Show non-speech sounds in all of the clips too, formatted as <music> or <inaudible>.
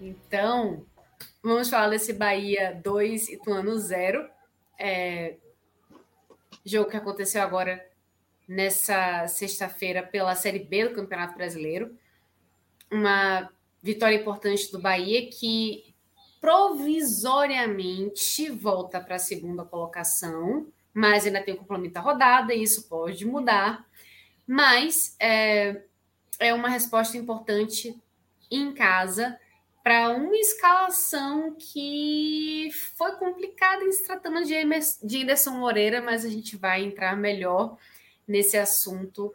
Então, vamos falar desse Bahia 2 Ituano 0. É, jogo que aconteceu agora nessa sexta-feira pela Série B do Campeonato Brasileiro. Uma vitória importante do Bahia que provisoriamente volta para a segunda colocação, mas ainda tem o complemento da rodada e isso pode mudar. Mas é, é uma resposta importante em casa para uma escalação que foi complicada em se tratando de, de Anderson Moreira, mas a gente vai entrar melhor nesse assunto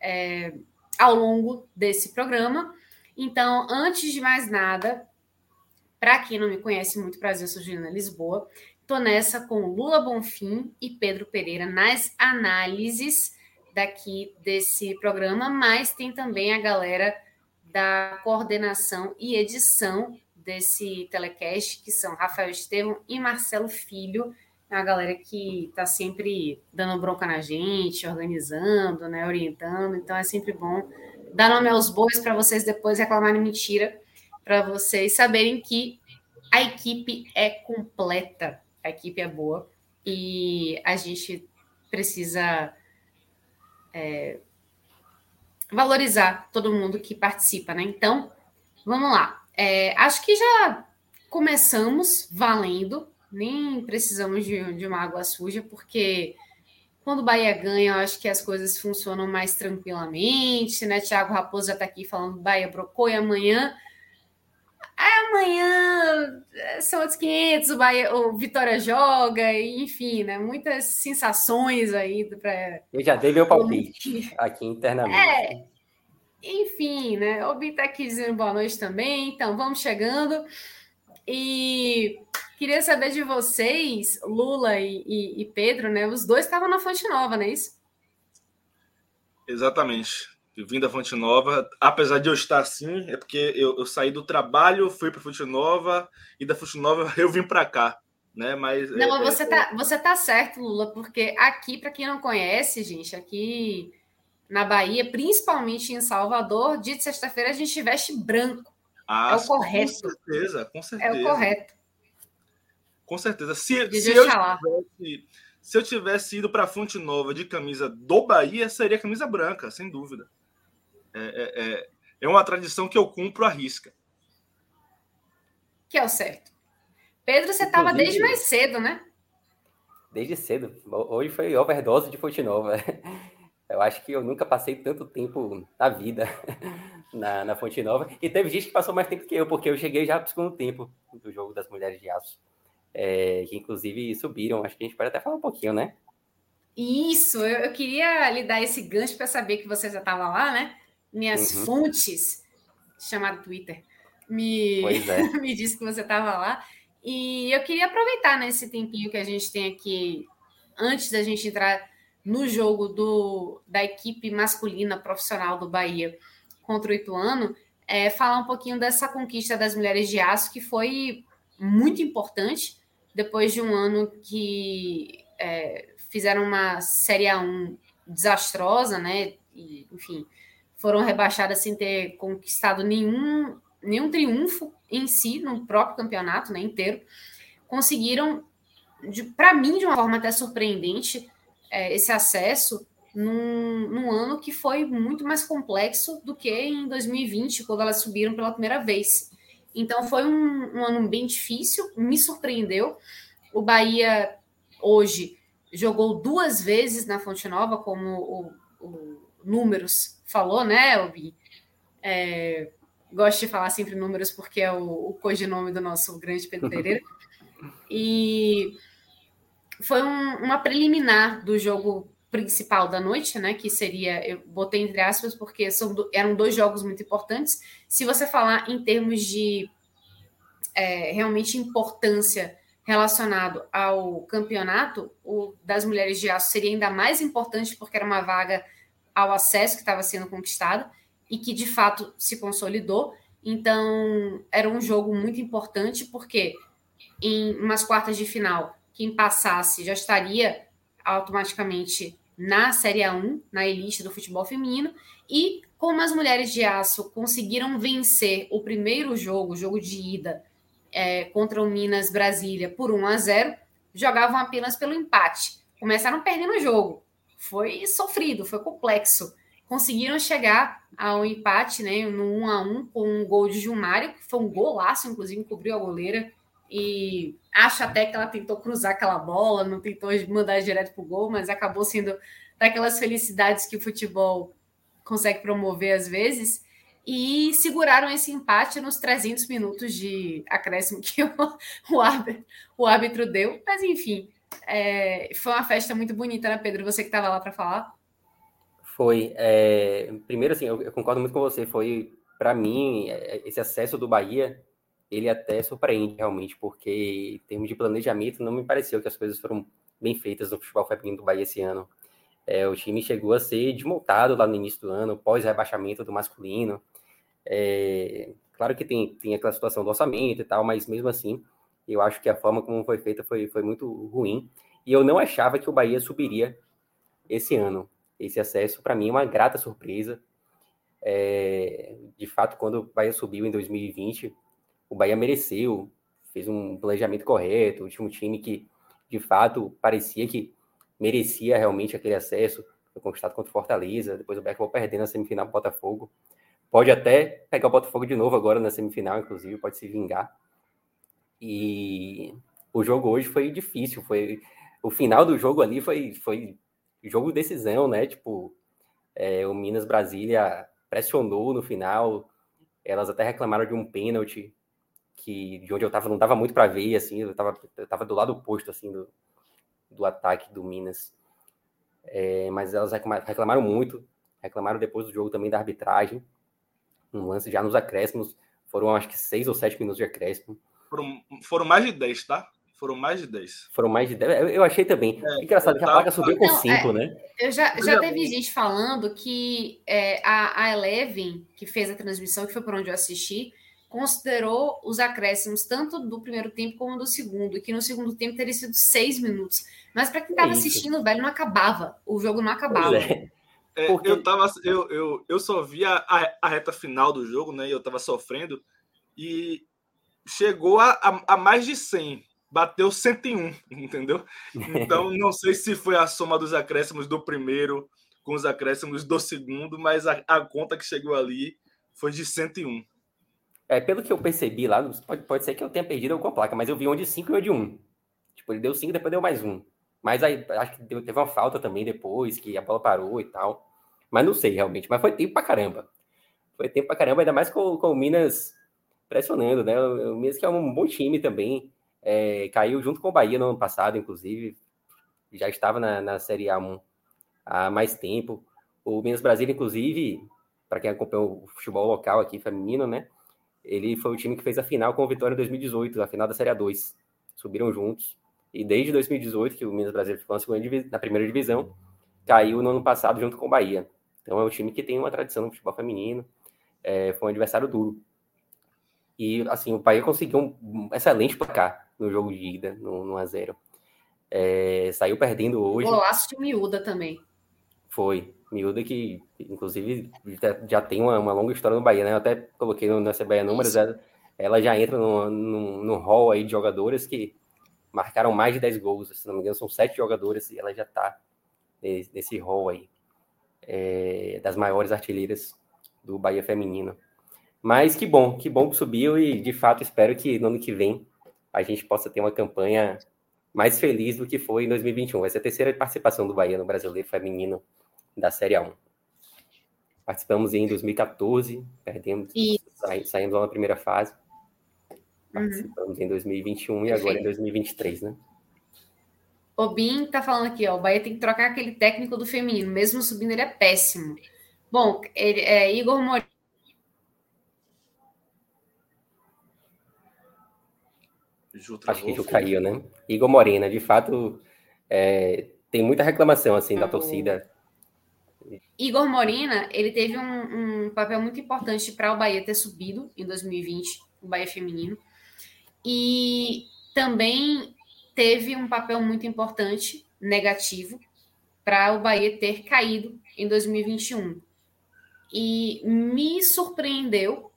é, ao longo desse programa. Então, antes de mais nada, para quem não me conhece muito, prazer, eu sou Juliana Lisboa. Estou nessa com Lula Bonfim e Pedro Pereira nas análises daqui desse programa, mas tem também a galera da coordenação e edição desse telecast, que são Rafael Estevam e Marcelo Filho, a galera que está sempre dando bronca na gente, organizando, né, orientando. Então é sempre bom dar nome aos bois para vocês depois reclamarem mentira, para vocês saberem que a equipe é completa, a equipe é boa e a gente precisa é, valorizar todo mundo que participa, né? Então, vamos lá. É, acho que já começamos valendo, nem precisamos de, de, uma água suja, porque quando o Bahia ganha, eu acho que as coisas funcionam mais tranquilamente, né? Tiago Raposo já está aqui falando Bahia brocou e amanhã. Amanhã são outros 500, o, Bahia, o Vitória joga, enfim, né? Muitas sensações aí. Pra... Eu já dei meu palpite aqui internamente. É, enfim, né? O Bi está aqui dizendo boa noite também, então vamos chegando. E queria saber de vocês, Lula e, e, e Pedro, né? Os dois estavam na Fonte Nova, não é isso? Exatamente. Vim da Fonte Nova, apesar de eu estar assim, é porque eu, eu saí do trabalho, fui para Fonte Nova e da Fonte Nova <laughs> eu vim para cá, né? Mas não, é, você é, tá você tá certo, Lula, porque aqui para quem não conhece, gente, aqui na Bahia, principalmente em Salvador, dia de sexta-feira a gente veste branco. Ah, é o correto. Com certeza, com certeza. É o correto. Com certeza. Se, se eu, tivesse, se eu tivesse ido para Fonte Nova de camisa do Bahia, seria camisa branca, sem dúvida. É, é, é, é uma tradição que eu cumpro à risca. Que é o certo. Pedro, você estava desde mais cedo, né? Desde cedo. Hoje foi overdose de Fonte Nova. <laughs> Eu acho que eu nunca passei tanto tempo na vida <laughs> na, na Fonte Nova. E teve gente que passou mais tempo que eu, porque eu cheguei já para o segundo tempo do jogo das Mulheres de Aço. É, que inclusive subiram. Acho que a gente pode até falar um pouquinho, né? Isso, eu, eu queria lhe dar esse gancho para saber que você já estava lá, né? Minhas uhum. fontes, chamado Twitter, me, é. <laughs> me disse que você estava lá. E eu queria aproveitar nesse né, tempinho que a gente tem aqui, antes da gente entrar no jogo do, da equipe masculina profissional do Bahia contra o Ituano, é, falar um pouquinho dessa conquista das mulheres de aço, que foi muito importante, depois de um ano que é, fizeram uma Série A1 desastrosa, né? E, enfim, foram rebaixadas sem ter conquistado nenhum, nenhum triunfo em si, no próprio campeonato né, inteiro. Conseguiram, para mim, de uma forma até surpreendente, é, esse acesso num, num, ano que foi muito mais complexo do que em 2020, quando elas subiram pela primeira vez. Então foi um, um ano bem difícil, me surpreendeu. O Bahia hoje jogou duas vezes na Fonte Nova, como o, o Números falou, né, Elbi? É, gosto de falar sempre números porque é o, o codinome do nosso grande Pedro <laughs> Pereira. E foi um, uma preliminar do jogo principal da noite, né? Que seria, eu botei entre aspas, porque são, eram dois jogos muito importantes. Se você falar em termos de é, realmente importância relacionado ao campeonato, o das mulheres de aço seria ainda mais importante porque era uma vaga ao acesso que estava sendo conquistada e que de fato se consolidou. Então, era um jogo muito importante porque em umas quartas de final, quem passasse já estaria automaticamente na Série A1, na elite do futebol feminino, e como as mulheres de aço conseguiram vencer o primeiro jogo, o jogo de ida, é, contra o Minas Brasília por 1 a 0, jogavam apenas pelo empate. Começaram perdendo o jogo. Foi sofrido, foi complexo. Conseguiram chegar ao empate, né, no 1 a 1 com um gol de Gilmário, que foi um golaço, inclusive cobriu a goleira. E acho até que ela tentou cruzar aquela bola, não tentou mandar direto pro gol, mas acabou sendo daquelas felicidades que o futebol consegue promover às vezes e seguraram esse empate nos 300 minutos de acréscimo que o, <laughs> o, árbitro, o árbitro deu. Mas, enfim, é, foi uma festa muito bonita, né, Pedro? Você que estava lá para falar. Foi. É, primeiro, assim, eu, eu, concordo muito com você. Foi, para mim, é, esse acesso do Bahia, ele até surpreende realmente, porque em termos de planejamento, não me pareceu que as coisas foram bem feitas no futebol feminino do Bahia esse ano. É, o time chegou a ser desmontado lá no início do ano, pós-rebaixamento do masculino. É, claro que tem, tem aquela situação do orçamento e tal, mas mesmo assim, eu acho que a forma como foi feita foi, foi muito ruim. E eu não achava que o Bahia subiria esse ano. Esse acesso, para mim, é uma grata surpresa. É, de fato, quando o Bahia subiu em 2020, o Bahia mereceu, fez um planejamento correto, tinha um time que, de fato, parecia que merecia realmente aquele acesso. Foi conquistado contra o Fortaleza, depois o Beck perdendo na semifinal para o Botafogo. Pode até pegar o Botafogo de novo agora na semifinal, inclusive, pode se vingar. E o jogo hoje foi difícil, foi o final do jogo ali foi foi jogo decisão, né? Tipo, é, o Minas Brasília pressionou no final, elas até reclamaram de um pênalti que de onde eu tava não dava muito para ver, assim, eu tava, eu tava do lado oposto assim do, do ataque do Minas. É, mas elas reclamaram muito, reclamaram depois do jogo também da arbitragem. Um lance já nos acréscimos, foram acho que seis ou sete minutos de acréscimo. Foram, foram mais de dez, tá? Foram mais de 10. Foram mais de 10. Eu achei também. É, Engraçado que a placa subiu com 5, é, né? Eu já, já teve gente falando que é, a, a Eleven, que fez a transmissão, que foi por onde eu assisti, considerou os acréscimos tanto do primeiro tempo como do segundo, e que no segundo tempo teria sido seis minutos. Mas para quem estava assistindo, velho, não acabava. O jogo não acabava. É. É, Porque... eu, tava, eu, eu, eu só via a, a, reta final do jogo, né? E eu tava sofrendo. E chegou a, a, a mais de 100. Bateu 101, entendeu? Então, <laughs> não sei se foi a soma dos acréscimos do primeiro com os acréscimos do segundo, mas a, a conta que chegou ali foi de 101. É, pelo que eu percebi lá, pode, pode ser que eu tenha perdido alguma placa, mas eu vi um de 5 e um de 1. Um. Tipo, ele deu 5 depois deu mais um. Mas aí acho que teve uma falta também depois, que a bola parou e tal. Mas não sei realmente. Mas foi tempo pra caramba. Foi tempo pra caramba, ainda mais com, com o Minas pressionando, né? O, Minas que é um bom time também. É, caiu junto com o Bahia no ano passado, inclusive. Já estava na, na Série A1 há mais tempo. O Minas Brasília, inclusive, para quem acompanhou o futebol local aqui, feminino, né? ele foi o time que fez a final com o Vitória em 2018, a final da Série A2. Subiram juntos. E desde 2018, que o Minas Brasil ficou na, segunda, na primeira divisão, caiu no ano passado junto com o Bahia. Então é um time que tem uma tradição no futebol feminino. É, foi um adversário duro. E assim, o Bahia conseguiu um excelente placar no jogo de ida, no, no 1x0. É, saiu perdendo hoje. Golaço de miúda também. Foi. Miúda que, inclusive, já tem uma, uma, longa história no Bahia, né? Eu até coloquei no, na CBA Números, ela, ela, já entra no, no, no hall aí de jogadores que marcaram mais de 10 gols. Se não me engano, são sete jogadores e ela já está nesse, nesse hall aí é, das maiores artilheiras do Bahia feminino. Mas que bom, que bom que subiu e de fato espero que no ano que vem a gente possa ter uma campanha mais feliz do que foi em 2021. Essa é a terceira participação do Bahia no Brasileiro Feminino da Série A1. Participamos em 2014, perdemos, sa saímos na primeira fase. Uhum. Participamos uhum. em 2021 e agora em 2023, né? O Bin tá falando aqui, ó, o Bahia tem que trocar aquele técnico do feminino, mesmo subindo ele é péssimo. Bom, ele, é Igor Moreira. Acho que Ju caiu, né? Igor Morena, de fato, é, tem muita reclamação assim da torcida. Igor Morena, ele teve um, um papel muito importante para o Bahia ter subido em 2020, o Bahia feminino. E também teve um papel muito importante, negativo, para o Bahia ter caído em 2021. E me surpreendeu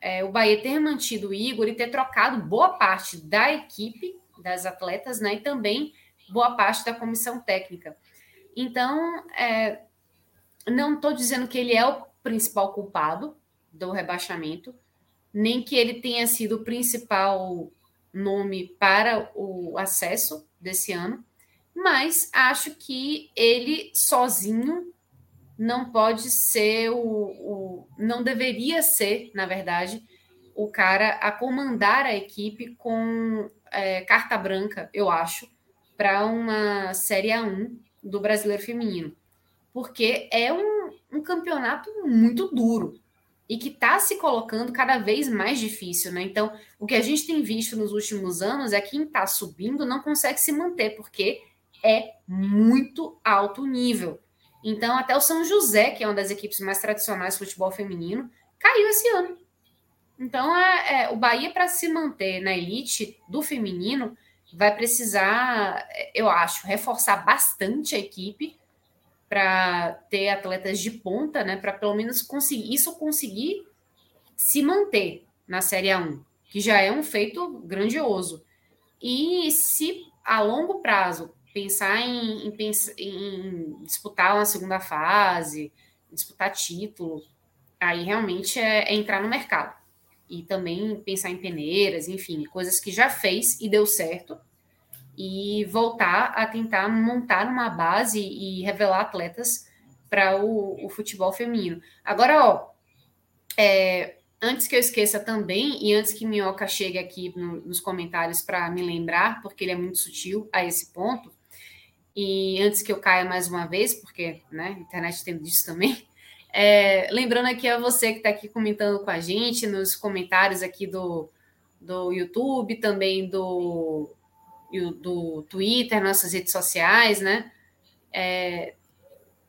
é, o Bahia ter mantido o Igor e ter trocado boa parte da equipe, das atletas, né? E também boa parte da comissão técnica. Então, é, não estou dizendo que ele é o principal culpado do rebaixamento, nem que ele tenha sido o principal nome para o acesso desse ano, mas acho que ele sozinho não pode ser o, o não deveria ser, na verdade, o cara a comandar a equipe com é, carta branca, eu acho, para uma Série A1 do Brasileiro Feminino. Porque é um, um campeonato muito duro e que está se colocando cada vez mais difícil, né? Então, o que a gente tem visto nos últimos anos é que quem está subindo não consegue se manter, porque é muito alto nível. Então, até o São José, que é uma das equipes mais tradicionais do futebol feminino, caiu esse ano. Então, é, é o Bahia, para se manter na elite do feminino, vai precisar, eu acho, reforçar bastante a equipe para ter atletas de ponta, né? Para pelo menos conseguir isso conseguir se manter na Série A1, que já é um feito grandioso. E se a longo prazo pensar em, em, em disputar uma segunda fase, disputar título, aí realmente é, é entrar no mercado. E também pensar em peneiras, enfim, coisas que já fez e deu certo e voltar a tentar montar uma base e revelar atletas para o, o, futebol feminino. Agora, ó, é, antes que eu esqueça também, e antes que Minhoca chegue aqui no, nos comentários para me lembrar, porque ele é muito sutil a esse ponto, e antes que eu caia mais uma vez, porque né, a internet tem disso também, <laughs> é, lembrando aqui a você que está aqui comentando com a gente, nos comentários aqui do, do YouTube, também do, do Twitter, nossas redes sociais, né? É,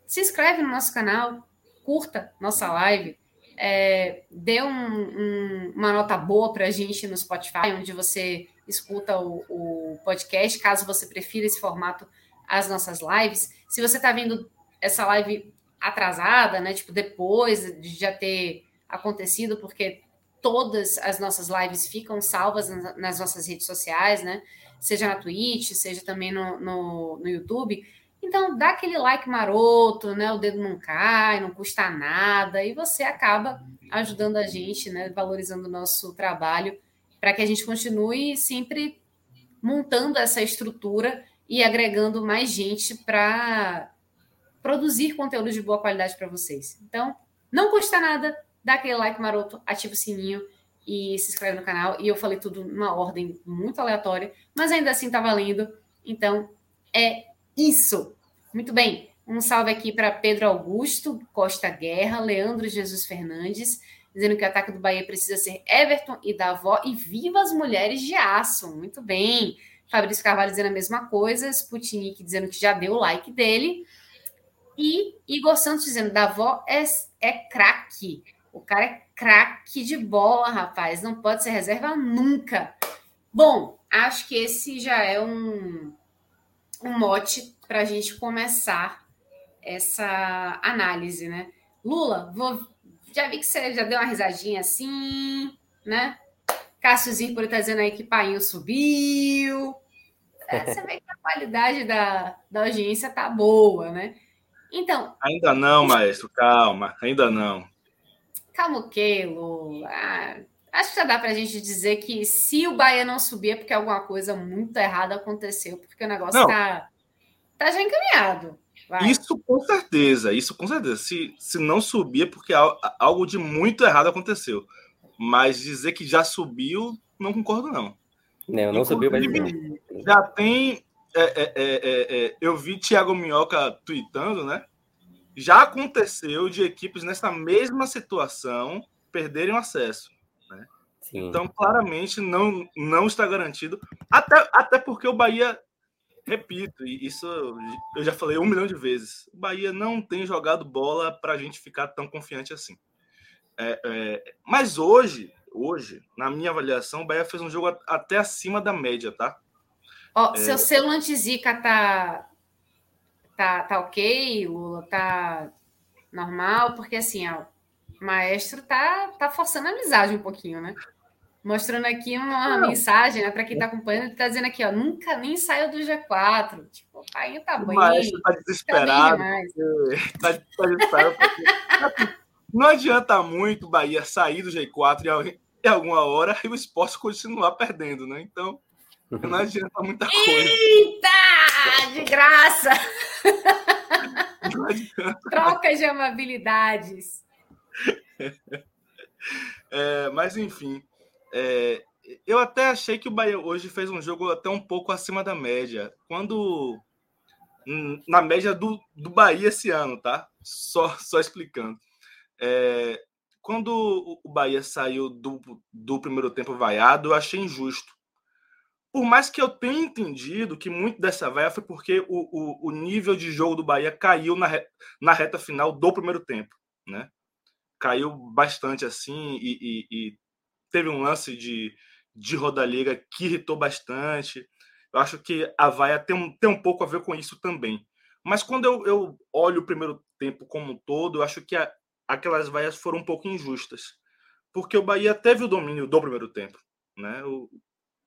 se inscreve no nosso canal, curta nossa live, é, dê um, um, uma nota boa para a gente no Spotify, onde você escuta o, o, podcast, caso você prefira esse formato às nossas lives. Se você está vendo essa live atrasada, né? Tipo, depois de já ter acontecido, porque todas as nossas lives ficam salvas nas nossas redes sociais, né? seja na Twitch, seja também no, no, no YouTube. Então, dá aquele like maroto, né? O dedo não cai, não custa nada, e você acaba ajudando a gente, né? Valorizando o nosso trabalho, para que a gente continue sempre montando essa estrutura e agregando mais gente para produzir conteúdo de boa qualidade para vocês. Então, não custa nada, dá aquele like maroto, ativa o sininho e se inscreve no canal. E eu falei tudo numa ordem muito aleatória, mas ainda assim tá valendo. Então é isso. Muito bem. Um salve aqui para Pedro Augusto Costa Guerra, Leandro Jesus Fernandes, dizendo que o ataque do Bahia precisa ser Everton e Davó e viva as mulheres de aço. Muito bem. Fabrício Carvalho dizendo a mesma coisa, Sputnik dizendo que já deu o like dele. E Igor Santos dizendo: Davó é, é craque. O cara é craque de bola, rapaz. Não pode ser reserva nunca. Bom, acho que esse já é um, um mote para a gente começar essa análise, né? Lula, vou, já vi que você já deu uma risadinha assim, né? Cássio Zirpoli está dizendo aí que Painho subiu. É, <laughs> você vê que a qualidade da, da audiência tá boa, né? Então. Ainda não, maestro, calma, ainda não. Calma o quê, Lu? Ah, Acho que já dá para a gente dizer que se o Bahia não subir é porque alguma coisa muito errada aconteceu, porque o negócio está tá já encaminhado. Vai. Isso com certeza, isso com certeza. Se, se não subir é porque algo de muito errado aconteceu. Mas dizer que já subiu, não concordo, não. Não, não subiu, mas Já tem. É, é, é, é, eu vi Thiago Minhoca tweetando, né? Já aconteceu de equipes nessa mesma situação perderem o acesso. Né? Então, claramente, não, não está garantido. Até, até porque o Bahia repito, isso eu já falei um milhão de vezes. O Bahia não tem jogado bola para a gente ficar tão confiante assim. É, é, mas hoje, hoje, na minha avaliação, o Bahia fez um jogo até acima da média, tá? Ó, é... seu selo antizica tá, tá, tá ok, Lula? Tá normal? Porque assim, ó, o maestro tá, tá forçando a amizade um pouquinho, né? Mostrando aqui uma não. mensagem, né, para quem está acompanhando, ele está dizendo aqui, ó, nunca nem saiu do G4. Tipo, o pai tá bem. Mas tá desesperado. Tá, tá desesperado porque... <laughs> não adianta muito o Bahia sair do G4 em alguma hora e o esporte continuar perdendo, né? Então, não adianta muita <laughs> coisa. Eita! De graça! Troca de amabilidades. <laughs> É, mas, enfim. É, eu até achei que o Bahia hoje fez um jogo até um pouco acima da média. Quando. Hum, na média do, do Bahia esse ano, tá? Só, só explicando. É, quando o Bahia saiu do, do primeiro tempo vaiado, eu achei injusto. Por mais que eu tenha entendido que muito dessa vaia foi porque o, o, o nível de jogo do Bahia caiu na, re, na reta final do primeiro tempo, né? Caiu bastante assim e, e, e teve um lance de, de Roda-Liga que irritou bastante. Eu acho que a vaia tem um, tem um pouco a ver com isso também. Mas quando eu, eu olho o primeiro tempo como um todo, eu acho que a, aquelas vaias foram um pouco injustas. Porque o Bahia teve o domínio do primeiro tempo. Né? O,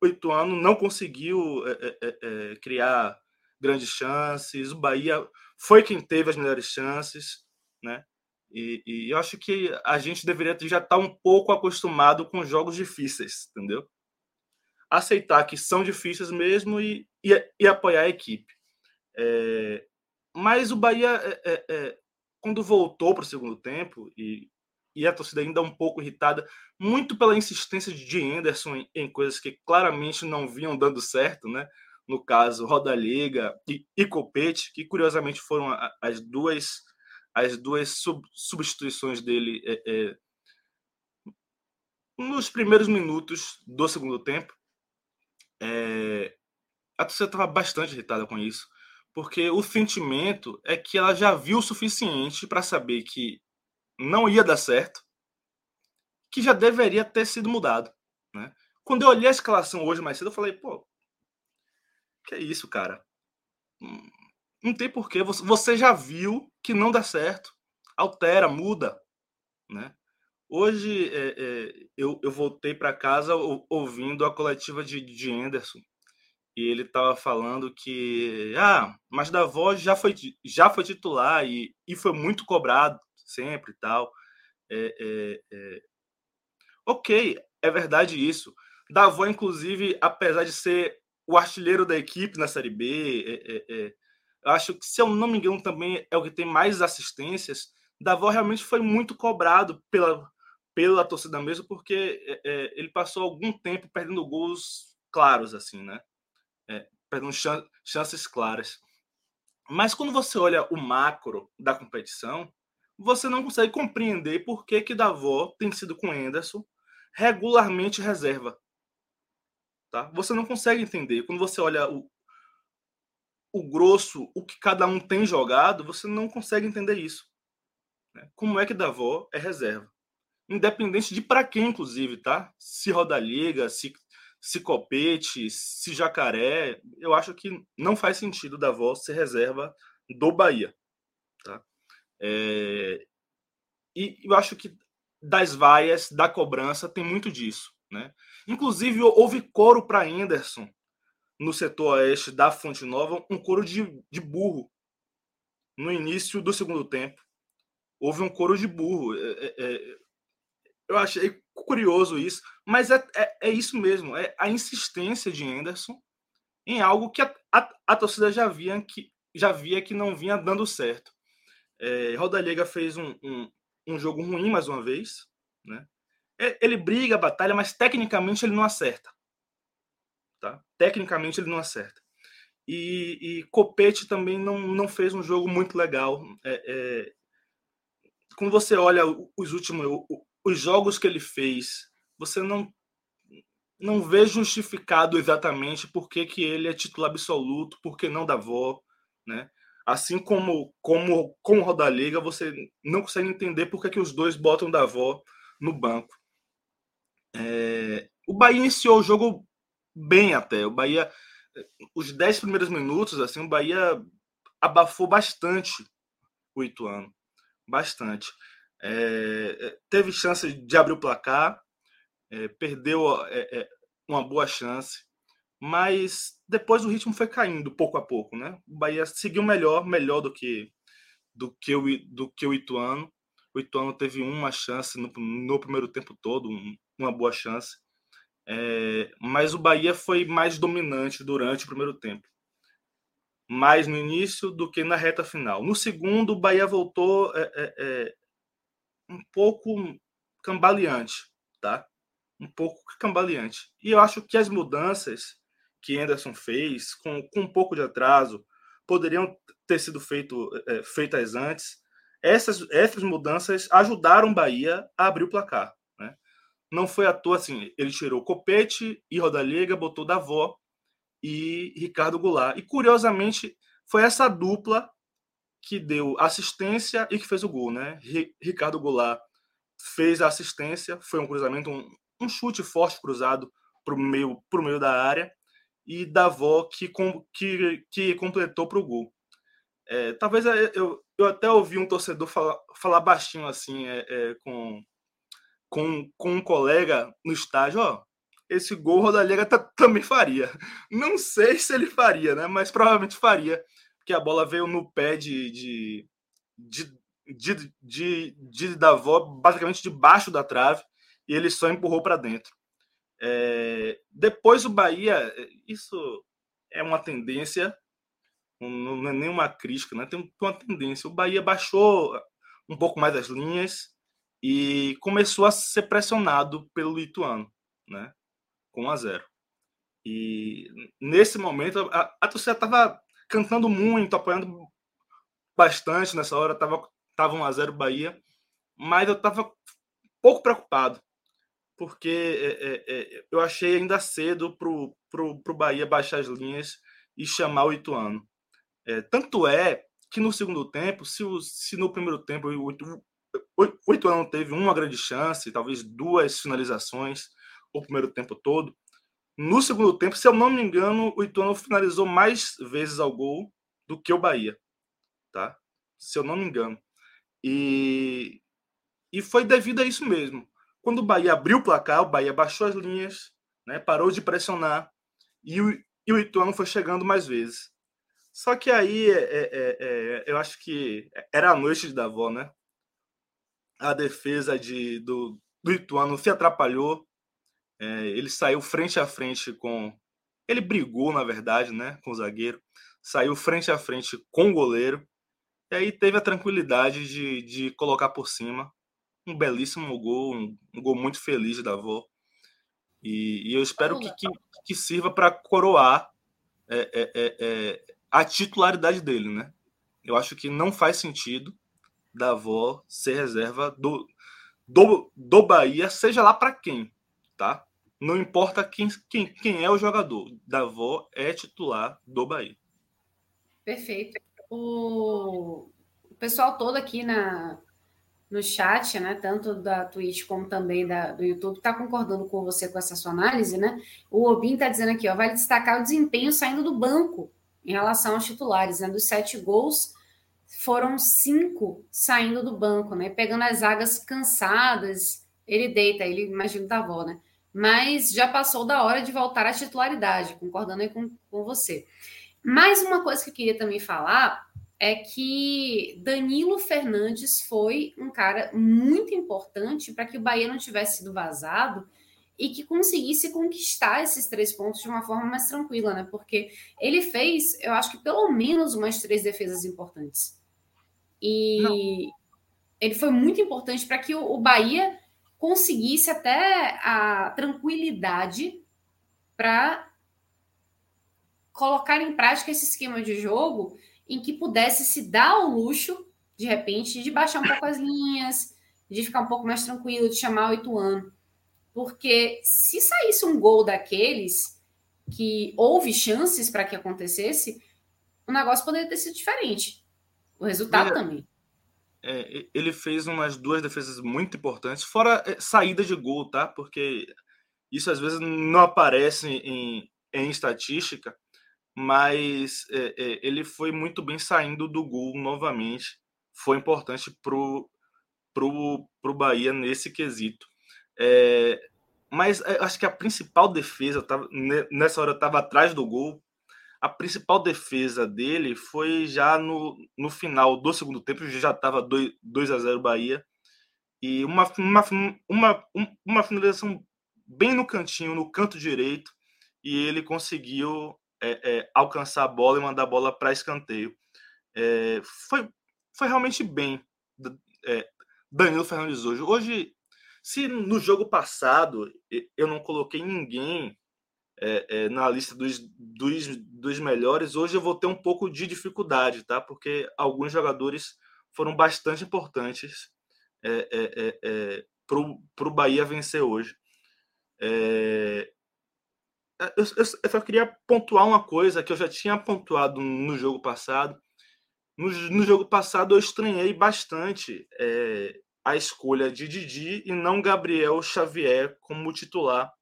Ituano não conseguiu é, é, é, criar grandes chances. O Bahia foi quem teve as melhores chances. Né? E, e, eu acho que a gente deveria já estar um pouco acostumado com jogos difíceis, entendeu? Aceitar que são difíceis mesmo e, e, e apoiar a equipe. É, mas o Bahia, é quando voltou para o segundo tempo, e, e a torcida ainda um pouco irritada, muito pela insistência de Anderson em, em coisas que claramente não vinham dando certo, né? no caso Roda Liga e, e Copete, que curiosamente foram as duas as duas sub, substituições dele é, é, nos primeiros minutos do segundo tempo. É, a torcida estava bastante irritada com isso, porque o sentimento é que ela já viu o suficiente para saber que não ia dar certo, que já deveria ter sido mudado. Né? Quando eu olhei a escalação hoje mais cedo, eu falei, pô, que é isso, cara? Hum, não tem porquê. Você já viu que não dá certo. Altera, muda. Né? Hoje é, é, eu, eu voltei para casa ouvindo a coletiva de, de Anderson. E ele estava falando que, ah, mas da voz já foi, já foi titular e, e foi muito cobrado sempre e tal. É, é, é... Ok, é verdade isso. Davó, inclusive, apesar de ser o artilheiro da equipe na Série B, é, é, é acho que, se eu não me engano, também é o que tem mais assistências. Davó realmente foi muito cobrado pela, pela torcida mesmo, porque ele passou algum tempo perdendo gols claros, assim, né? É, chan chances claras. Mas quando você olha o macro da competição, você não consegue compreender por que que Davó tem sido com Anderson regularmente reserva. Tá? Você não consegue entender. Quando você olha o, o grosso, o que cada um tem jogado, você não consegue entender isso. Né? Como é que Davó é reserva? Independente de para quem, inclusive, tá? Se Roda Liga, se, se Copete, se Jacaré, eu acho que não faz sentido Davó ser reserva do Bahia. Tá? É... E eu acho que das vaias, da cobrança, tem muito disso. Né? Inclusive, houve coro para Anderson no setor oeste da Fonte Nova um coro de, de burro no início do segundo tempo. Houve um coro de burro. É, é, é eu achei curioso isso. Mas é, é, é, isso mesmo, é a insistência de Anderson em algo que a, a, a torcida já via que, já via que não vinha dando certo. É, Rodalega fez um, um, um, jogo ruim mais uma vez. Né? É, ele briga, batalha, mas tecnicamente ele não acerta. Tá? Tecnicamente ele não acerta. E, e Copete também não, não fez um jogo muito legal. É, é, quando você olha os últimos os jogos que ele fez, você não não vê justificado exatamente por que, que ele é titular absoluto, por que não da avó, né? Assim como como com o Rodaliga, você não consegue entender por que, que os dois botam da avó no banco. É, o Bahia iniciou o jogo bem até. O Bahia, os dez primeiros minutos, assim, o Bahia abafou bastante o Ituano. Bastante. É, teve chance de abrir o placar, é, perdeu é, uma boa chance, mas depois o ritmo foi caindo pouco a pouco, né? O Bahia seguiu melhor, melhor do que do que o, do que o Ituano. O Ituano teve uma chance no, no primeiro tempo todo, um, uma boa chance. É, mas o Bahia foi mais dominante durante o primeiro tempo. Mais no início do que na reta final. No segundo, o Bahia voltou é, é, é um pouco cambaleante, tá? Um pouco cambaleante. E eu acho que as mudanças que Anderson fez, com, com um pouco de atraso, poderiam ter sido feito, é, feitas antes. Essas, essas mudanças ajudaram Bahia a abrir o placar. Né? Não foi à toa assim, ele tirou Copete e Rodallega, botou Davó e Ricardo Goulart. E curiosamente, foi essa dupla que deu assistência e que fez o gol, né? Ricardo Goulart fez a assistência, foi um cruzamento, um, um chute forte cruzado para o meio, meio da área, e Davó que, que, que completou para o gol. É, talvez eu, eu até ouvi um torcedor falar, falar baixinho assim é, é, com, com, com um colega no estádio, ó, esse gol Rodallega também faria. Não sei se ele faria, né? Mas provavelmente faria que a bola veio no pé de, de, de, de, de, de Davó, basicamente debaixo da trave, e ele só empurrou para dentro. É, depois o Bahia, isso é uma tendência, não é nenhuma crítica, né? tem uma tendência. O Bahia baixou um pouco mais as linhas e começou a ser pressionado pelo Lituano, né? com 1 a 0. E nesse momento a, a torcida estava cantando muito, apoiando bastante nessa hora. Tava, tava 1 a 0 Bahia, mas eu tava pouco preocupado, porque é, é, eu achei ainda cedo pro, pro, pro Bahia baixar as linhas e chamar o Ituano. É, tanto é que no segundo tempo, se, o, se no primeiro tempo o, o, o Ituano teve uma grande chance, talvez duas finalizações o primeiro tempo todo, no segundo tempo, se eu não me engano, o Ituano finalizou mais vezes ao gol do que o Bahia, tá? Se eu não me engano. E, e foi devido a isso mesmo. Quando o Bahia abriu o placar, o Bahia baixou as linhas, né, parou de pressionar e o, e o Ituano foi chegando mais vezes. Só que aí é, é, é, é eu acho que era a noite de Davó, né? A defesa de, do, do Ituano se atrapalhou, é, ele saiu frente a frente com. Ele brigou, na verdade, né, com o zagueiro. Saiu frente a frente com o goleiro. E aí teve a tranquilidade de, de colocar por cima. Um belíssimo gol, um, um gol muito feliz da avó. E, e eu espero que, que, que sirva para coroar é, é, é, é, a titularidade dele, né? Eu acho que não faz sentido da avó ser reserva do, do, do Bahia, seja lá para quem, tá? Não importa quem, quem, quem é o jogador, Davó é titular do Bahia. Perfeito. O, o pessoal todo aqui na, no chat, né, tanto da Twitch como também da, do YouTube, está concordando com você com essa sua análise, né? O Obin está dizendo aqui, ó, vai destacar o desempenho saindo do banco em relação aos titulares, né? Dos sete gols, foram cinco saindo do banco, né? Pegando as zagas cansadas, ele deita, ele imagina da avó, né? mas já passou da hora de voltar à titularidade, concordando aí com, com você. Mais uma coisa que eu queria também falar é que Danilo Fernandes foi um cara muito importante para que o Bahia não tivesse sido vazado e que conseguisse conquistar esses três pontos de uma forma mais tranquila, né? Porque ele fez, eu acho que pelo menos umas três defesas importantes. E Não. ele foi muito importante para que o Bahia conseguisse até a tranquilidade para colocar em prática esse esquema de jogo em que pudesse se dar o luxo, de repente, de baixar um pouco as linhas, de ficar um pouco mais tranquilo, de chamar o Ituano. Porque se saísse um gol daqueles que houve chances para que acontecesse, o negócio poderia ter sido diferente. O resultado é, também. É, ele fez umas duas defesas muito importantes, fora é, saída de gol, tá? Porque isso às vezes não aparece em, em estatística, mas é, é, ele foi muito bem saindo do gol novamente. Foi importante pro, pro, pro Bahia nesse quesito. É, mas acho que a principal defesa, tava, nessa hora estava atrás do gol, a principal defesa dele foi já no, no final do segundo tempo, já estava 2, 2 a 0 Bahia, e uma, uma, uma, uma finalização bem no cantinho, no canto direito, e ele conseguiu é, é, alcançar a bola e mandar a bola para escanteio. É, foi, foi realmente bem é, Danilo Fernandes hoje. Hoje se no jogo passado eu não coloquei ninguém é, é, na lista dos, dos, dos melhores, hoje eu vou ter um pouco de dificuldade, tá? Porque alguns jogadores foram bastante importantes para o Bahia vencer hoje. É, eu, eu, eu, só queria pontuar uma coisa que eu já tinha pontuado no jogo passado. No, no jogo passado eu estranhei bastante é, a escolha de Didi e não Gabriel Xavier como titular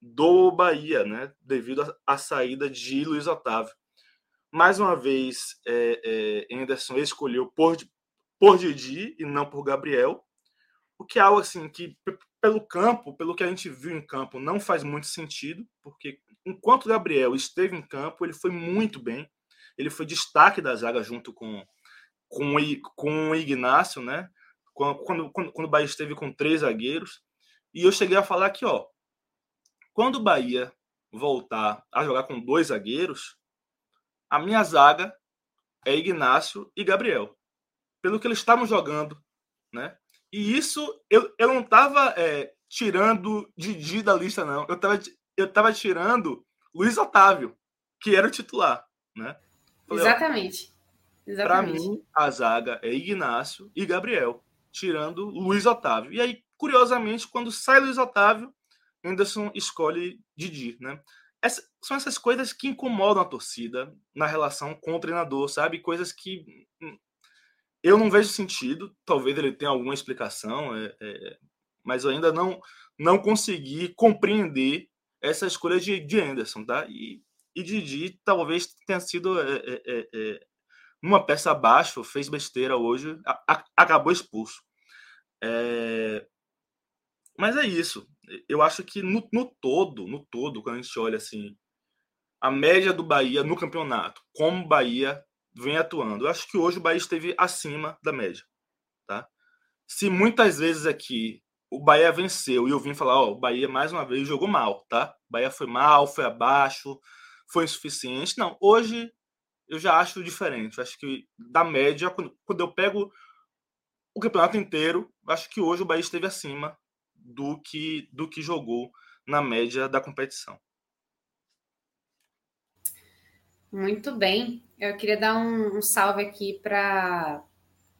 do Bahia, né? Devido à saída de Luiz Otávio. Mais uma vez, é, é, Anderson escolheu por, por Didi e não por Gabriel, o que é algo assim que, pelo campo, pelo que a gente viu em campo, não faz muito sentido, porque enquanto Gabriel esteve em campo, ele foi muito bem, ele foi destaque da zaga junto com, com, com o Ignácio, né? quando, quando, quando o Bahia esteve com três zagueiros. E eu cheguei a falar que, ó, quando o Bahia voltar a jogar com dois zagueiros, a minha zaga é Ignácio e Gabriel. Pelo que eles estavam jogando, né? E isso eu, eu não estava é, tirando Didi da lista, não. Eu estava eu tava tirando Luiz Otávio, que era o titular, né? Falei, Exatamente. Para mim, a zaga é Ignácio e Gabriel tirando Luiz Otávio. E aí, curiosamente, quando sai Luiz Otávio, Anderson escolhe Didi, né? Essa, são essas coisas que incomodam a torcida na relação com o treinador, sabe? Coisas que hum, eu não vejo sentido. Talvez ele tenha alguma explicação, é, é, mas eu ainda não não consegui compreender essa escolha de, de Anderson, tá? E, e Didi talvez tenha sido é, é, é, é uma peça abaixo, fez besteira hoje, a, a, acabou expulso. Mas é isso. Eu acho que no, no, todo, no todo, quando a gente olha assim, a média do Bahia no campeonato, como Bahia vem atuando, eu acho que hoje o Bahia esteve acima da média. Tá? Se muitas vezes aqui o Bahia venceu e eu vim falar, ó, o Bahia mais uma vez jogou mal, tá? O Bahia foi mal, foi abaixo, foi insuficiente. Não, hoje eu já acho diferente. Eu acho que da média, quando, quando eu pego o campeonato inteiro, acho que hoje o Bahia esteve acima do que, do que jogou na média da competição. Muito bem. Eu queria dar um, um salve aqui para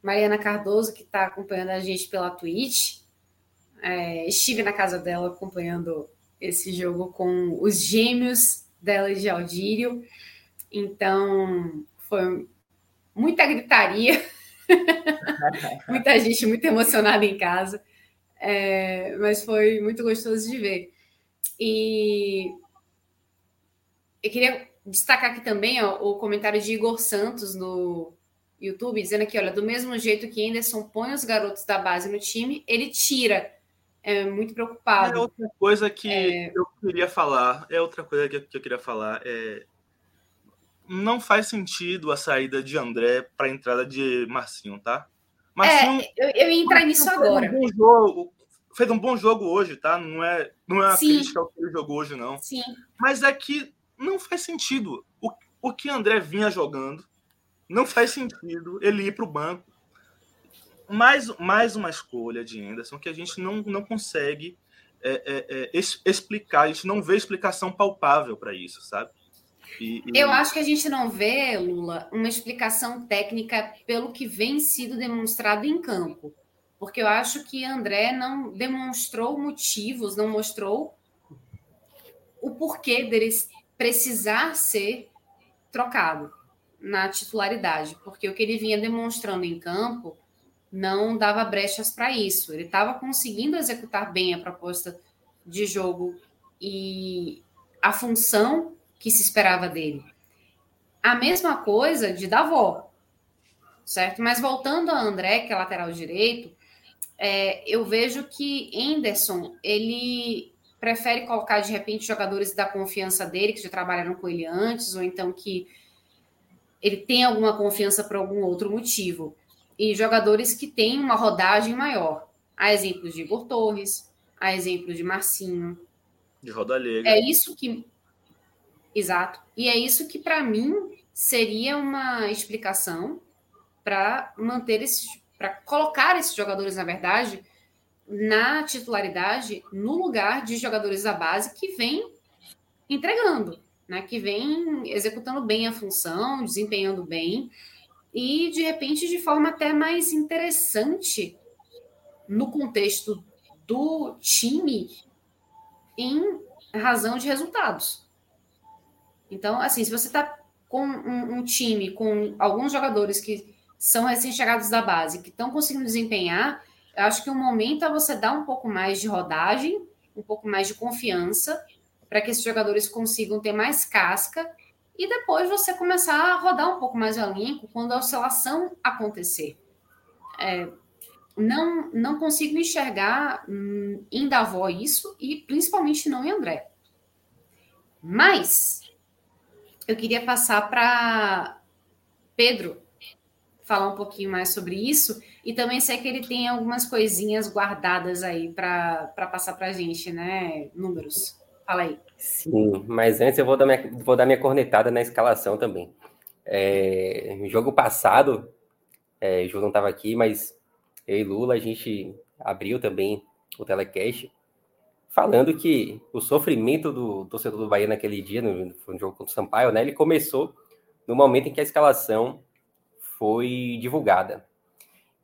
Mariana Cardoso, que está acompanhando a gente pela Twitch. É, estive na casa dela acompanhando esse jogo com os gêmeos dela de Aldírio. Então, foi muita gritaria <laughs> Muita gente muito emocionada em casa, é, mas foi muito gostoso de ver. E eu queria destacar aqui também ó, o comentário de Igor Santos no YouTube, dizendo aqui: olha, do mesmo jeito que Anderson põe os garotos da base no time, ele tira. É muito preocupado. É outra coisa que é... eu queria falar. É outra coisa que eu queria falar. É, não faz sentido a saída de André para a entrada de Marcinho, tá? Marcinho, é, eu, eu ia entrar nisso agora. Um jogo, fez um bom jogo hoje, tá? Não é, não é uma Sim. crítica ao que ele jogou hoje, não. Sim. Mas é que não faz sentido. O, o que André vinha jogando não faz sentido ele ir para o banco. Mais, mais uma escolha de Anderson que a gente não, não consegue é, é, é, explicar, a gente não vê explicação palpável para isso, sabe? E, e... Eu acho que a gente não vê, Lula, uma explicação técnica pelo que vem sido demonstrado em campo. Porque eu acho que André não demonstrou motivos, não mostrou o porquê dele precisar ser trocado na titularidade, porque o que ele vinha demonstrando em campo não dava brechas para isso. Ele estava conseguindo executar bem a proposta de jogo e a função que se esperava dele. A mesma coisa de Davó, certo? Mas voltando a André, que é lateral direito, é, eu vejo que Henderson ele prefere colocar de repente jogadores da confiança dele que já trabalharam com ele antes, ou então que ele tem alguma confiança por algum outro motivo. E jogadores que têm uma rodagem maior. Há exemplos de Igor Torres, há exemplos de Marcinho. De Roda É isso que. Exato. E é isso que, para mim, seria uma explicação para manter esses. para colocar esses jogadores, na verdade, na titularidade, no lugar de jogadores da base que vem entregando né, que vem executando bem a função, desempenhando bem, e de repente de forma até mais interessante no contexto do time em razão de resultados. Então, assim, se você está com um, um, time com alguns jogadores que são recém-chegados da base, que estão conseguindo desempenhar, eu acho que o momento é você dar um pouco mais de rodagem, um pouco mais de confiança para que esses jogadores consigam ter mais casca e depois você começar a rodar um pouco mais o elenco quando a oscilação acontecer. É, não, não consigo enxergar hum, em Davó isso e principalmente não em André. Mas eu queria passar para Pedro falar um pouquinho mais sobre isso e também sei que ele tem algumas coisinhas guardadas aí para passar para a gente, né? Números. Fala aí. Sim, mas antes eu vou dar minha, vou dar minha cornetada na escalação também. É, jogo passado, é, o Ju não estava aqui, mas eu e Lula, a gente abriu também o telecast falando que o sofrimento do torcedor do Bahia naquele dia, no, no jogo contra o Sampaio, né, ele começou no momento em que a escalação foi divulgada.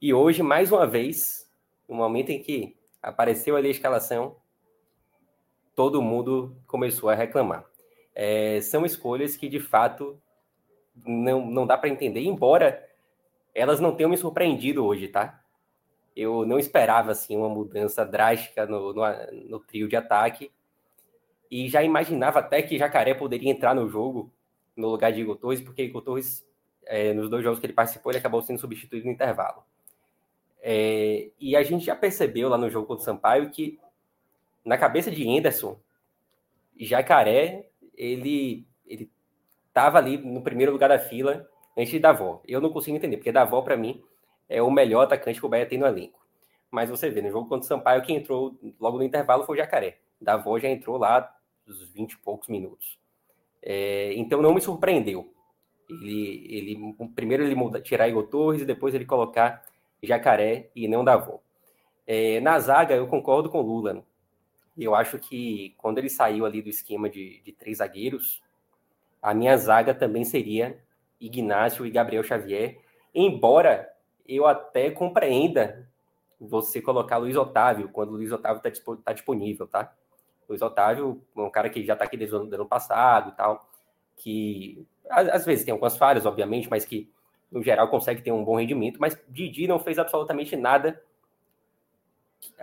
E hoje, mais uma vez, no momento em que apareceu ali a escalação, todo mundo começou a reclamar. É, são escolhas que, de fato, não, não dá para entender, embora elas não tenham me surpreendido hoje, tá? Eu não esperava, assim, uma mudança drástica no, no, no trio de ataque e já imaginava até que Jacaré poderia entrar no jogo no lugar de Igor Torres, porque Igor Torres, é, nos dois jogos que ele participou, ele acabou sendo substituído no intervalo. É, e a gente já percebeu lá no jogo contra o Sampaio que na cabeça de Henderson, Jacaré, ele ele estava ali no primeiro lugar da fila antes de Davó. Eu não consigo entender, porque Davó, para mim, é o melhor atacante que o Bahia tem no elenco. Mas você vê, no jogo contra o Sampaio, quem entrou logo no intervalo foi o Jacaré. Davó já entrou lá uns 20 e poucos minutos. É, então não me surpreendeu. Ele, ele, primeiro ele muda, tirar Igor Torres e depois ele colocar Jacaré e não Davó. É, na zaga, eu concordo com o Lula. Eu acho que quando ele saiu ali do esquema de, de três zagueiros, a minha zaga também seria Ignácio e Gabriel Xavier, embora eu até compreenda você colocar Luiz Otávio quando o Luiz Otávio está tá disponível, tá? Luiz Otávio é um cara que já está aqui desde o ano passado e tal, que às vezes tem algumas falhas, obviamente, mas que no geral consegue ter um bom rendimento, mas Didi não fez absolutamente nada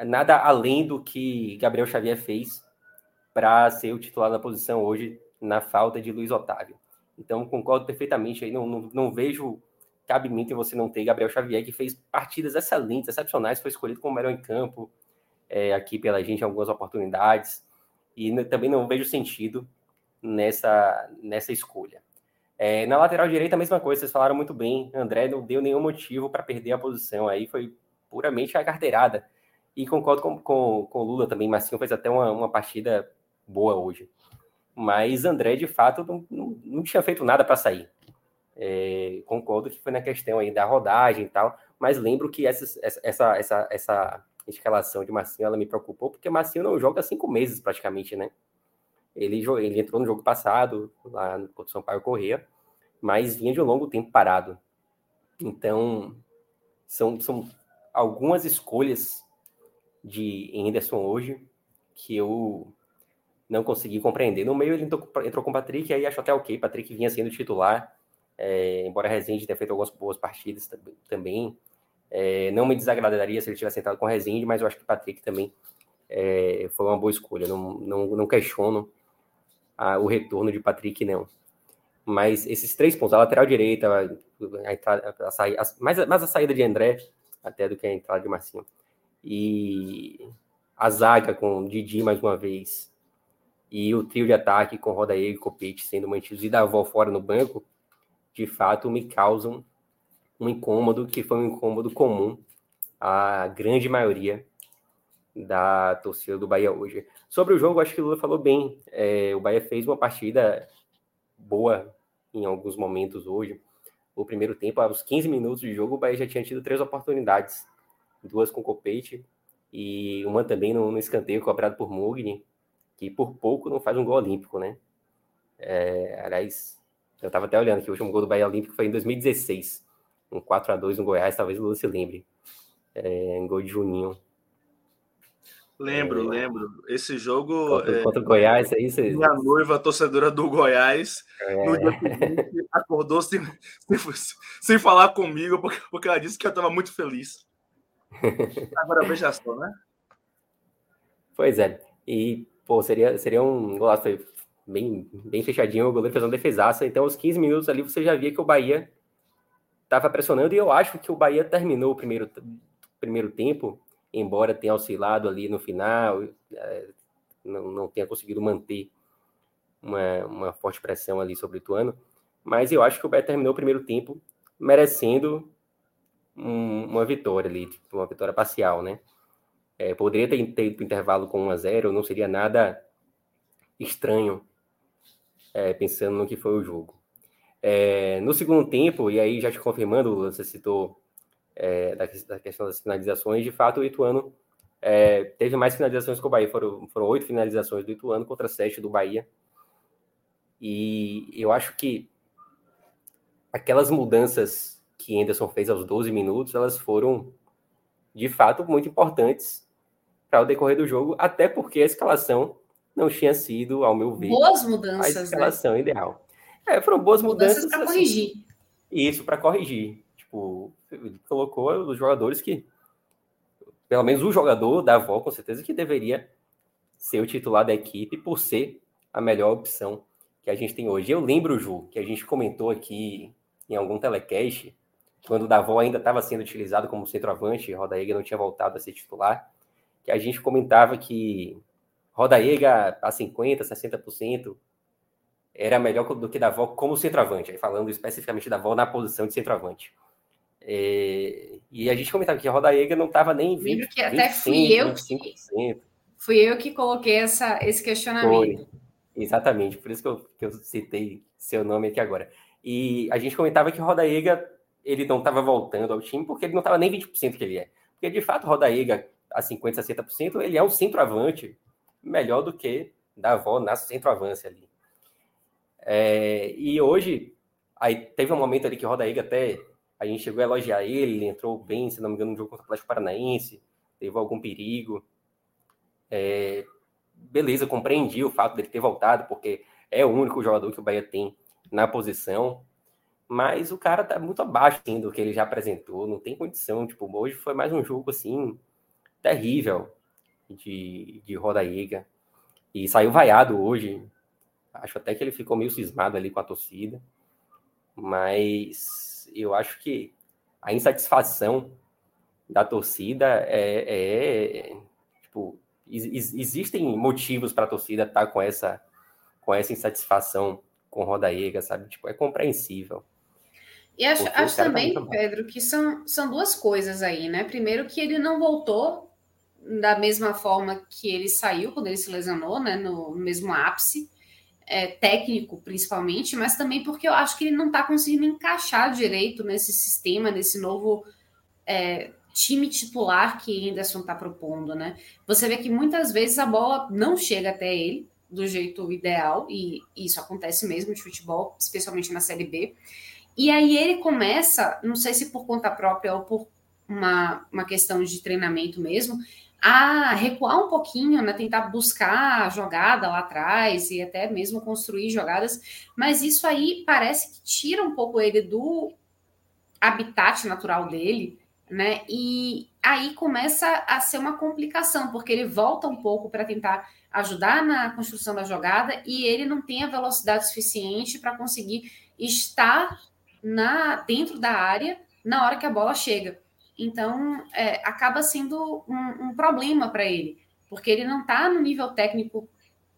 nada além do que Gabriel Xavier fez para ser o titular da posição hoje, na falta de Luiz Otávio. Então, concordo perfeitamente aí, não, não, não vejo cabimento em você não ter Gabriel Xavier, que fez partidas excelentes, excepcionais, foi escolhido como melhor em campo é, aqui pela gente em algumas oportunidades, e também não vejo sentido nessa, nessa escolha. É, na lateral direita, a mesma coisa, vocês falaram muito bem, André não deu nenhum motivo para perder a posição, aí foi puramente a carteirada. E concordo com, com, com o Lula também. Marcinho fez até uma, uma partida boa hoje. Mas André, de fato, não, não, não tinha feito nada para sair. É, concordo que foi na questão aí da rodagem e tal, mas lembro que essa, essa, essa, essa escalação de Marcinho ela me preocupou, porque Marcinho não joga cinco meses praticamente, né? Ele, ele entrou no jogo passado, lá no São Paulo Correia, mas vinha de um longo tempo parado. Então, são, são algumas escolhas de Henderson hoje que eu não consegui compreender. No meio ele entrou, entrou com o Patrick, aí acho até ok, Patrick vinha sendo titular, é, embora Rezende tenha feito algumas boas partidas também. É, não me desagradaria se ele tivesse entrado com Rezende, mas eu acho que Patrick também é, foi uma boa escolha. Não, não, não questiono a, o retorno de Patrick, não. Mas esses três pontos, a lateral direita, a, entrada, a, a, mais, mais a saída de André até do que a entrada de Marcinho. E a zaga com Didi mais uma vez. E o trio de ataque com Rodaí e Copete sendo mantidos e Davó fora no banco, de fato me causam um incômodo que foi um incômodo comum à grande maioria da torcida do Bahia hoje. Sobre o jogo, acho que o Lula falou bem. É, o Bahia fez uma partida boa em alguns momentos hoje. O primeiro tempo, aos 15 minutos de jogo, o Bahia já tinha tido três oportunidades. Duas com Copete e uma também no, no escanteio cobrado por Mugni, que por pouco não faz um gol olímpico, né? É, aliás, eu estava até olhando que o último gol do Bahia Olímpico foi em 2016, um 4 a 2 no Goiás, talvez o Lula se lembre. É, um gol de Juninho. Lembro, é, lembro. Esse jogo. Contra, é, contra o Goiás, é isso? Minha noiva, torcedora do Goiás, é. no dia seguinte, acordou sem, sem, sem, falar comigo, porque, porque ela disse que eu estava muito feliz. <laughs> Agora veja só, né? Pois é. E, pô, seria, seria um golaço bem, bem fechadinho. O goleiro fez uma defesaça. Então, aos 15 minutos ali, você já via que o Bahia estava pressionando. E eu acho que o Bahia terminou o primeiro, primeiro tempo embora tenha oscilado ali no final, é, não, não tenha conseguido manter uma, uma forte pressão ali sobre o Ituano, mas eu acho que o Beto terminou o primeiro tempo merecendo um, uma vitória ali, tipo, uma vitória parcial, né? É, poderia ter ido intervalo com 1 a 0 não seria nada estranho, é, pensando no que foi o jogo. É, no segundo tempo, e aí já te confirmando, você citou é, da, da, questão das finalizações, de fato o Ituano é, teve mais finalizações que o Bahia, foram, foram oito finalizações do Ituano contra sete do Bahia. E eu acho que aquelas mudanças que Anderson fez aos 12 minutos, elas foram de fato muito importantes para o decorrer do jogo, até porque a escalação não tinha sido, ao meu ver, boas mudanças, a né? escalação né? ideal. É, foram boas mudanças, mudanças para assim, corrigir. Isso, para corrigir. Tipo, ele colocou os jogadores que, pelo menos o jogador da avó, com certeza, que deveria ser o titular da equipe por ser a melhor opção que a gente tem hoje. Eu lembro, Ju, que a gente comentou aqui em algum telecast, quando o Davó ainda estava sendo utilizado como centroavante, Rodaega não tinha voltado a ser titular, que a gente comentava que Rodaega a 50%, 60% era melhor do que Davó como centroavante, falando especificamente da Davó na posição de centroavante. É, e a gente comentava que a Rodaega não estava nem 20%. Lembro que até fui eu que, fui eu que coloquei essa, esse questionamento. Foi. Exatamente, por isso que eu, que eu citei seu nome aqui agora. E a gente comentava que o Rodaega ele não estava voltando ao time porque ele não estava nem 20% que ele é. Porque de fato o Rodaega a 50%, 60%, ele é um centroavante melhor do que da avó na centroavance ali. É, e hoje, aí teve um momento ali que o Rodaega até a gente chegou a elogiar ele, ele entrou bem, se não me engano, no jogo contra o Atlético Paranaense, teve algum perigo. É, beleza, compreendi o fato dele ter voltado, porque é o único jogador que o Bahia tem na posição, mas o cara tá muito abaixo assim, do que ele já apresentou, não tem condição. Tipo, hoje foi mais um jogo assim, terrível de, de Rodaíga. E saiu vaiado hoje. Acho até que ele ficou meio cismado ali com a torcida. Mas eu acho que a insatisfação da torcida é, é tipo, existem motivos para a torcida estar tá com essa com essa insatisfação com Rodaega, sabe? Tipo, é compreensível. E acho, acho tá também, tá Pedro, que são, são duas coisas aí, né? Primeiro que ele não voltou da mesma forma que ele saiu quando ele se lesionou, né, no, mesmo ápice, é, técnico principalmente, mas também porque eu acho que ele não está conseguindo encaixar direito nesse sistema, nesse novo é, time titular que Henderson está propondo, né? Você vê que muitas vezes a bola não chega até ele do jeito ideal, e isso acontece mesmo de futebol, especialmente na Série B. E aí ele começa, não sei se por conta própria ou por uma, uma questão de treinamento mesmo, a recuar um pouquinho, né, tentar buscar a jogada lá atrás e até mesmo construir jogadas, mas isso aí parece que tira um pouco ele do habitat natural dele, né? E aí começa a ser uma complicação, porque ele volta um pouco para tentar ajudar na construção da jogada e ele não tem a velocidade suficiente para conseguir estar na dentro da área na hora que a bola chega. Então, é, acaba sendo um, um problema para ele, porque ele não está no nível técnico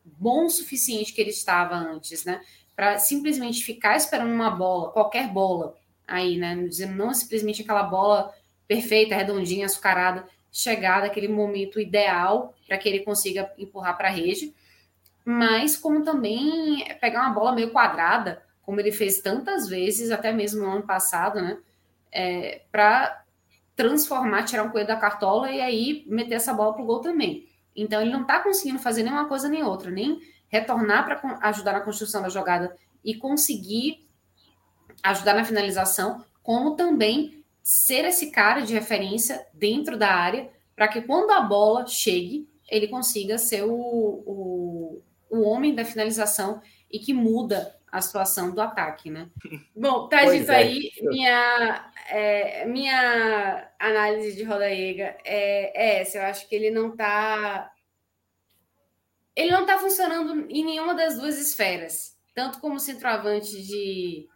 bom o suficiente que ele estava antes, né? Para simplesmente ficar esperando uma bola, qualquer bola, aí, né? Não simplesmente aquela bola perfeita, redondinha, açucarada, chegar naquele momento ideal para que ele consiga empurrar para a rede, mas como também pegar uma bola meio quadrada, como ele fez tantas vezes, até mesmo no ano passado, né? É, para transformar, tirar um coelho da cartola e aí meter essa bola pro gol também. Então ele não está conseguindo fazer nenhuma coisa nem outra, nem retornar para ajudar na construção da jogada e conseguir ajudar na finalização, como também ser esse cara de referência dentro da área para que quando a bola chegue, ele consiga ser o, o, o homem da finalização e que muda a situação do ataque, né? <laughs> Bom, tá pois dito é. aí, minha, é, minha análise de Rodaíga é, é essa. Eu acho que ele não tá. Ele não tá funcionando em nenhuma das duas esferas. Tanto como centroavante de.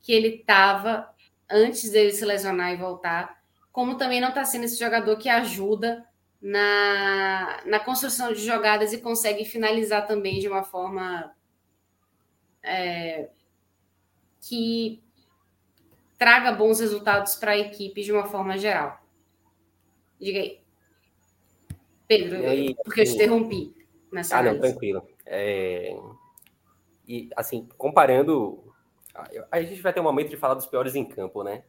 que ele tava antes dele se lesionar e voltar, como também não tá sendo esse jogador que ajuda na, na construção de jogadas e consegue finalizar também de uma forma é, que traga bons resultados para a equipe de uma forma geral. Diga aí. Pedro, aí, porque eu te interrompi nessa Ah, análise. não, tranquilo. É... E, assim, comparando... A gente vai ter um momento de falar dos piores em campo, né?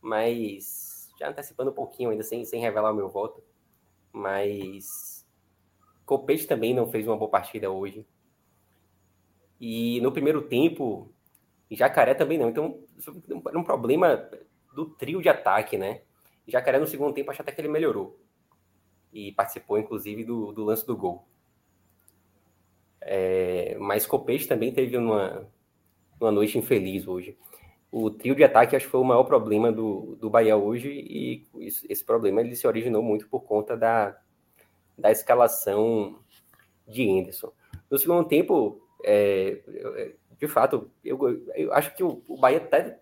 Mas, já antecipando um pouquinho ainda, sem, sem revelar o meu voto, mas... Copete também não fez uma boa partida hoje. E no primeiro tempo, Jacaré também não. Então, era um problema do trio de ataque, né? Jacaré no segundo tempo, acho até que ele melhorou. E participou, inclusive, do, do lance do gol. É, mas Copete também teve uma, uma noite infeliz hoje. O trio de ataque acho que foi o maior problema do, do Bahia hoje, e esse problema ele se originou muito por conta da, da escalação de Anderson. No segundo tempo, é, é, de fato, eu, eu acho que o, o, Bahia até.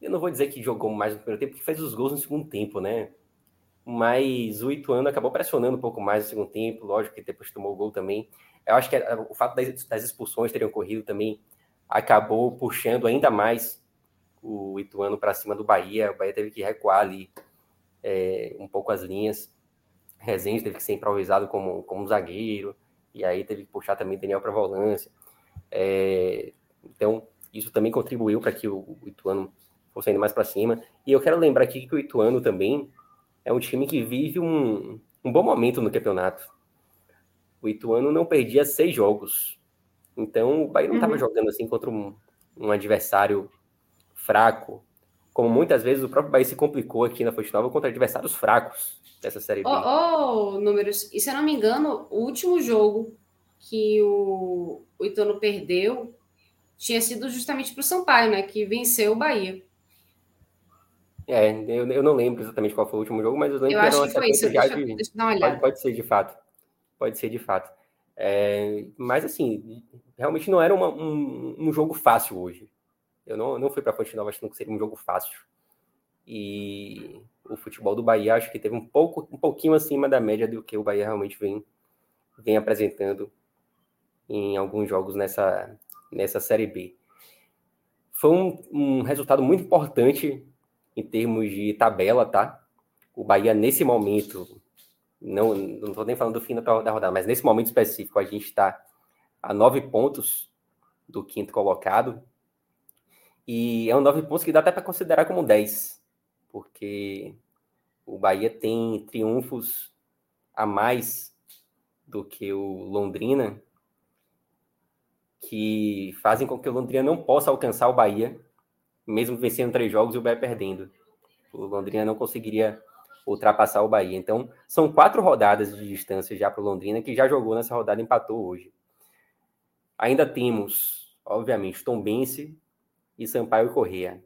Eu não vou dizer que jogou mais no primeiro tempo, porque fez os gols no segundo tempo, né? Mas o Ituano acabou pressionando um pouco mais no segundo tempo, lógico que depois tomou o gol também. Eu acho que o fato das, das expulsões terem ocorrido também acabou puxando ainda mais o Ituano para cima do Bahia. O Bahia teve que recuar ali é, um pouco as linhas. Rezende teve que ser improvisado como, como zagueiro e aí teve que puxar também Daniel para volância. É, então, isso também contribuiu para que o, o, Ituano fosse ainda mais para cima. E eu quero lembrar aqui que o Ituano também é um time que vive um, um bom momento no campeonato. O Ituano não perdia seis jogos. Então, o Bahia não estava uhum. jogando assim contra um, um adversário fraco, como muitas vezes o próprio Bahia se complicou aqui na Fonte Nova contra adversários fracos dessa Série B. Oh, oh, números. E se eu não me engano, o último jogo que o, o Ituano perdeu tinha sido justamente para o Sampaio, né? Que venceu o Bahia. É, eu, eu não lembro exatamente qual foi o último jogo, mas eu lembro eu que uma que isso. Deixa, de... deixa eu dar uma olhada. Pode, pode ser de fato. Pode ser de fato. É, mas assim, realmente não era uma, um, um jogo fácil hoje. Eu não, não fui para a Fonte Nova achando que seria um jogo fácil. E o futebol do Bahia acho que teve um pouco um pouquinho acima da média do que o Bahia realmente vem, vem apresentando em alguns jogos nessa, nessa Série B. Foi um, um resultado muito importante em termos de tabela, tá? o Bahia, nesse momento, não estou nem falando do fim da rodada, mas nesse momento específico, a gente está a nove pontos do quinto colocado. E é um nove pontos que dá até para considerar como dez, porque o Bahia tem triunfos a mais do que o Londrina, que fazem com que o Londrina não possa alcançar o Bahia, mesmo vencendo três jogos e o Bahia perdendo. O Londrina não conseguiria ultrapassar o Bahia. Então, são quatro rodadas de distância já para o Londrina, que já jogou nessa rodada e empatou hoje. Ainda temos, obviamente, Tombense e Sampaio Correia.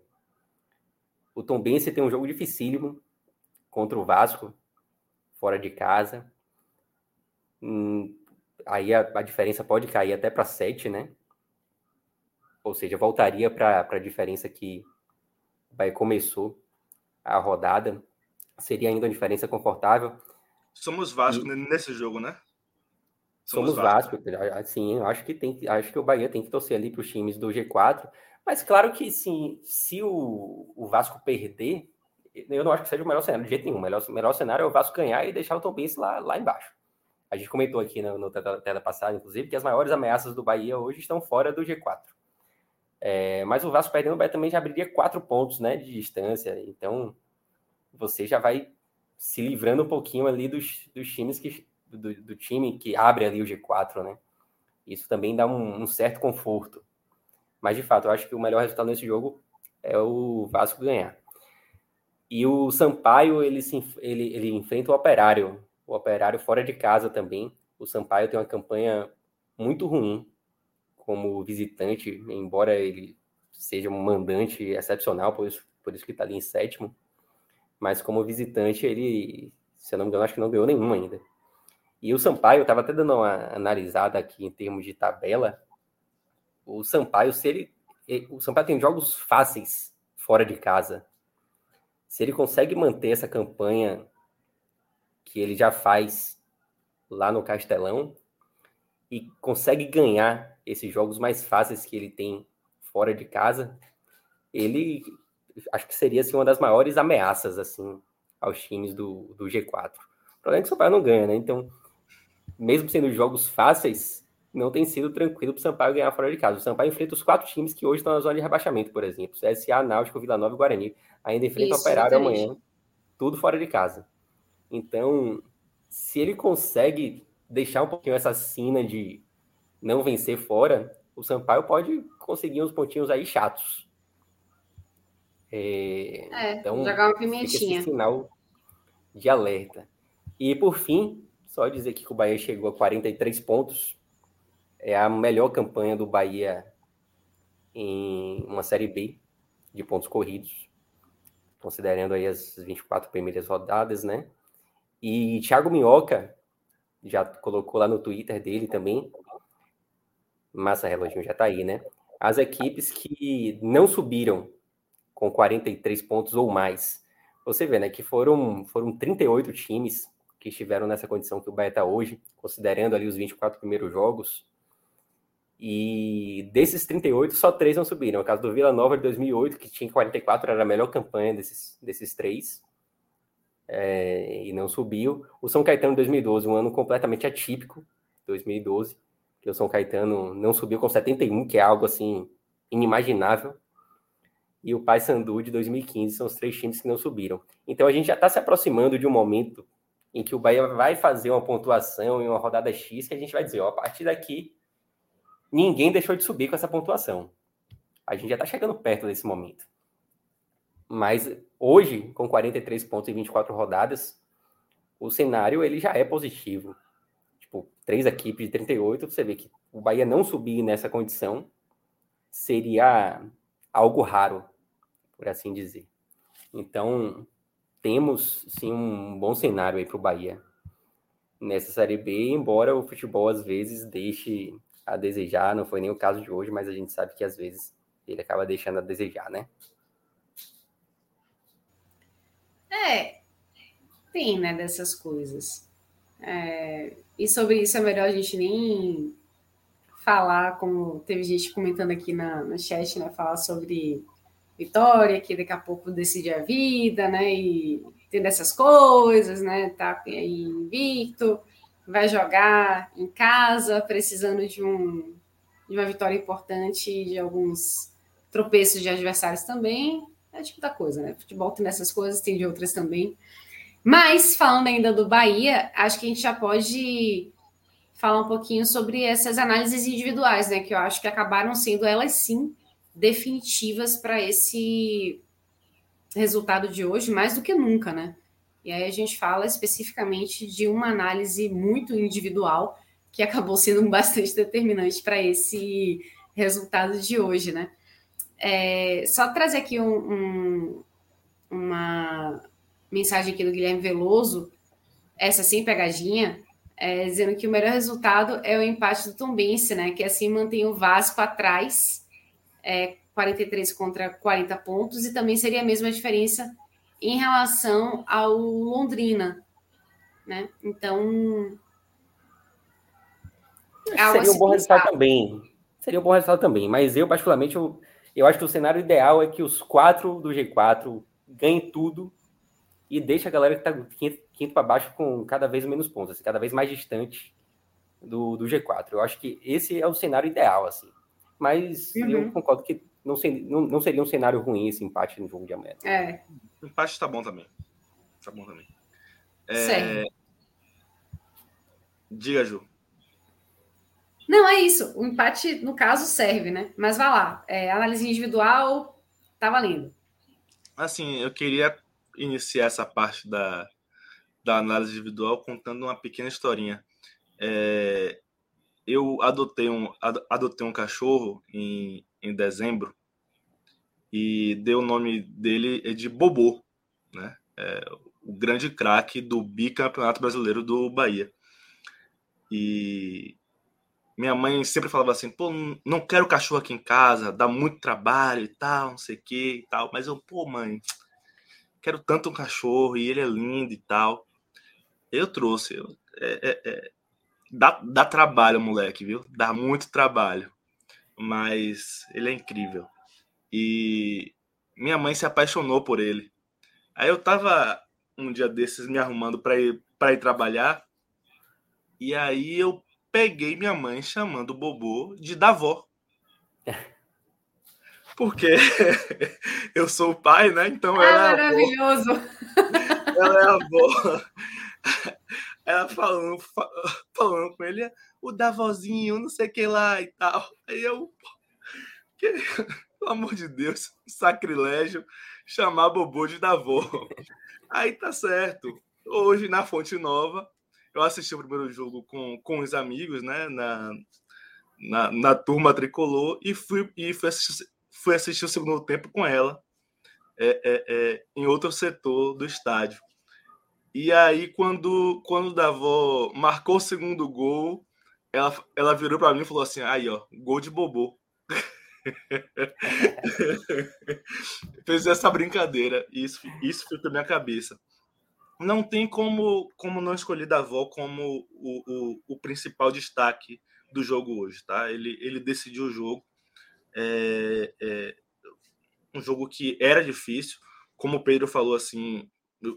O Tombense tem um jogo dificílimo contra o Vasco, fora de casa. Hum, aí a, a, diferença pode cair até para sete, né? Ou seja, voltaria para a diferença que começou a rodada seria ainda uma diferença confortável. Somos Vasco e... nesse jogo, né? Somos, Somos Vasco. Vasco. Assim, acho que tem, acho que o Bahia tem que torcer ali para os times do G4. Mas claro que sim, se o, o Vasco perder, eu não acho que seja o melhor cenário de jeito nenhum. O melhor, melhor cenário é o Vasco ganhar e deixar o Tom Benz lá, lá embaixo. A gente comentou aqui no, no tela passada, inclusive, que as maiores ameaças do Bahia hoje estão fora do G4. É, mas o Vasco perdendo, o Bahia também já abriria quatro pontos né, de distância. Então, você já vai se livrando um pouquinho ali dos, dos times que do, do time que abre ali o G4, né? Isso também dá um, um, certo conforto. Mas de fato, eu acho que o melhor resultado nesse jogo é o Vasco ganhar. E o Sampaio ele, se, ele, ele enfrenta o Operário, o Operário fora de casa também. O Sampaio tem uma campanha muito ruim como visitante, embora ele seja um mandante excepcional, por isso, por isso que está ali em sétimo mas como visitante ele, se eu não me engano, acho que não ganhou nenhum ainda. E o Sampaio, eu estava até dando uma analisada aqui em termos de tabela. O Sampaio, se ele. O Sampaio tem jogos fáceis fora de casa. Se ele consegue manter essa campanha que ele já faz lá no Castelão e consegue ganhar esses jogos mais fáceis que ele tem fora de casa, ele acho que seria assim, uma das maiores ameaças assim aos times do, do G4. O problema é que o Sampaio não ganha, né? Então, mesmo sendo jogos fáceis, não tem sido tranquilo para o Sampaio ganhar fora de casa. O Sampaio enfrenta os quatro times que hoje estão na zona de rebaixamento, por exemplo. CSA, Náutico, Vila Nova e Guarani. Ainda enfrenta o Operário amanhã. Tudo fora de casa. Então, se ele consegue deixar um pouquinho essa sina de não vencer fora, o Sampaio pode conseguir uns pontinhos aí chatos. É, é, então, jogar uma pimentinha. Esse sinal de alerta. E por fim, só dizer que o Bahia chegou a 43 pontos. É a melhor campanha do Bahia em uma Série B de pontos corridos, considerando aí as 24 primeiras rodadas, né? E Thiago Minhoca já colocou lá no Twitter dele também. Massa reloginho já tá aí, né? As equipes que não subiram com 43 pontos ou mais. Você vê, né, que foram, foram 38 times que estiveram nessa condição que o Bahia está hoje, considerando ali os 24 primeiros jogos. E desses 38, só três não subiram. O caso do Vila Nova de 2008, que tinha 44, era a melhor campanha desses, desses três. É, e não subiu. O São Caetano de 2012, um ano completamente atípico, 2012, que o São Caetano não subiu com 71, que é algo assim inimaginável e o Paysandu de 2015 são os três times que não subiram. Então a gente já está se aproximando de um momento em que o Bahia vai fazer uma pontuação em uma rodada X que a gente vai dizer, ó, a partir daqui ninguém deixou de subir com essa pontuação. A gente já está chegando perto desse momento. Mas hoje, com 43 pontos em 24 rodadas, o cenário ele já é positivo. Tipo, três equipes de 38, você vê que o Bahia não subir nessa condição seria algo raro por assim dizer. Então, temos sim um bom cenário aí para o Bahia nessa Série B, embora o futebol às vezes deixe a desejar, não foi nem o caso de hoje, mas a gente sabe que às vezes ele acaba deixando a desejar, né? É, tem, né, dessas coisas. É, e sobre isso é melhor a gente nem falar, como teve gente comentando aqui na, no chat, né, falar sobre Vitória, que daqui a pouco decide a vida, né? E tendo essas coisas, né? Tá aí invicto, vai jogar em casa, precisando de, um, de uma vitória importante, de alguns tropeços de adversários também. É tipo da coisa, né? Futebol tem dessas coisas, tem de outras também. Mas, falando ainda do Bahia, acho que a gente já pode falar um pouquinho sobre essas análises individuais, né? Que eu acho que acabaram sendo elas sim definitivas para esse resultado de hoje mais do que nunca, né? E aí a gente fala especificamente de uma análise muito individual que acabou sendo <laughs> bastante determinante para esse resultado de hoje, né? É, só trazer aqui um, um, uma mensagem aqui do Guilherme Veloso, essa sem pegadinha, é, dizendo que o melhor resultado é o empate do Tombense, né? Que assim mantém o Vasco atrás, é, 43 contra 40 pontos, e também seria a mesma diferença em relação ao Londrina, né? Então. Seria um bom resultado também. Seria um bom resultado também, mas eu, particularmente, eu, eu acho que o cenário ideal é que os quatro do G4 ganhem tudo e deixe a galera que está quinto, quinto para baixo com cada vez menos pontos, assim, cada vez mais distante do, do G4. Eu acho que esse é o cenário ideal, assim. Mas uhum. eu concordo que não, não, não seria um cenário ruim esse empate no jogo de amanhã. É. Empate está bom também. Está bom também. É... Diga, Ju. Não, é isso. O empate, no caso, serve, né? Mas vá lá. É, análise individual, tá valendo. Assim, eu queria iniciar essa parte da, da análise individual contando uma pequena historinha. É, eu adotei um, adotei um cachorro em, em dezembro e dei o nome dele de Bobô, né? É, o grande craque do bicampeonato brasileiro do Bahia. E minha mãe sempre falava assim: pô, não quero cachorro aqui em casa, dá muito trabalho e tal, não sei o que e tal. Mas eu, pô, mãe, quero tanto um cachorro e ele é lindo e tal. Eu trouxe. Eu, é, é, é dá, dá trabalho, moleque, viu? Dá muito trabalho. Mas ele é incrível. E minha mãe se apaixonou por ele. Aí eu tava um dia desses me arrumando para ir, pra ir trabalhar. E aí eu peguei minha mãe chamando o Bobô de Davó. <laughs> Porque <laughs> eu sou o pai, né? Então ela é maravilhoso. Ela é a avó. <laughs> Ela falando, falando com ele, o Davozinho, não sei o que lá e tal. Aí eu. Que, pelo amor de Deus, <laughs> sacrilégio chamar Bobô de Davô. <laughs> Aí tá certo. Hoje, na Fonte Nova, eu assisti o primeiro jogo com, com os amigos, né? Na, na, na turma tricolor e fui, e fui, assistir, fui assistir o segundo tempo com ela é, é, é, em outro setor do estádio. E aí, quando, quando o Davó marcou o segundo gol, ela, ela virou para mim e falou assim: aí, ó, gol de bobô. <laughs> Fez essa brincadeira. Isso, isso ficou na minha cabeça. Não tem como, como não escolher Davó como o, o, o principal destaque do jogo hoje, tá? Ele, ele decidiu o jogo. É, é, um jogo que era difícil. Como o Pedro falou, assim,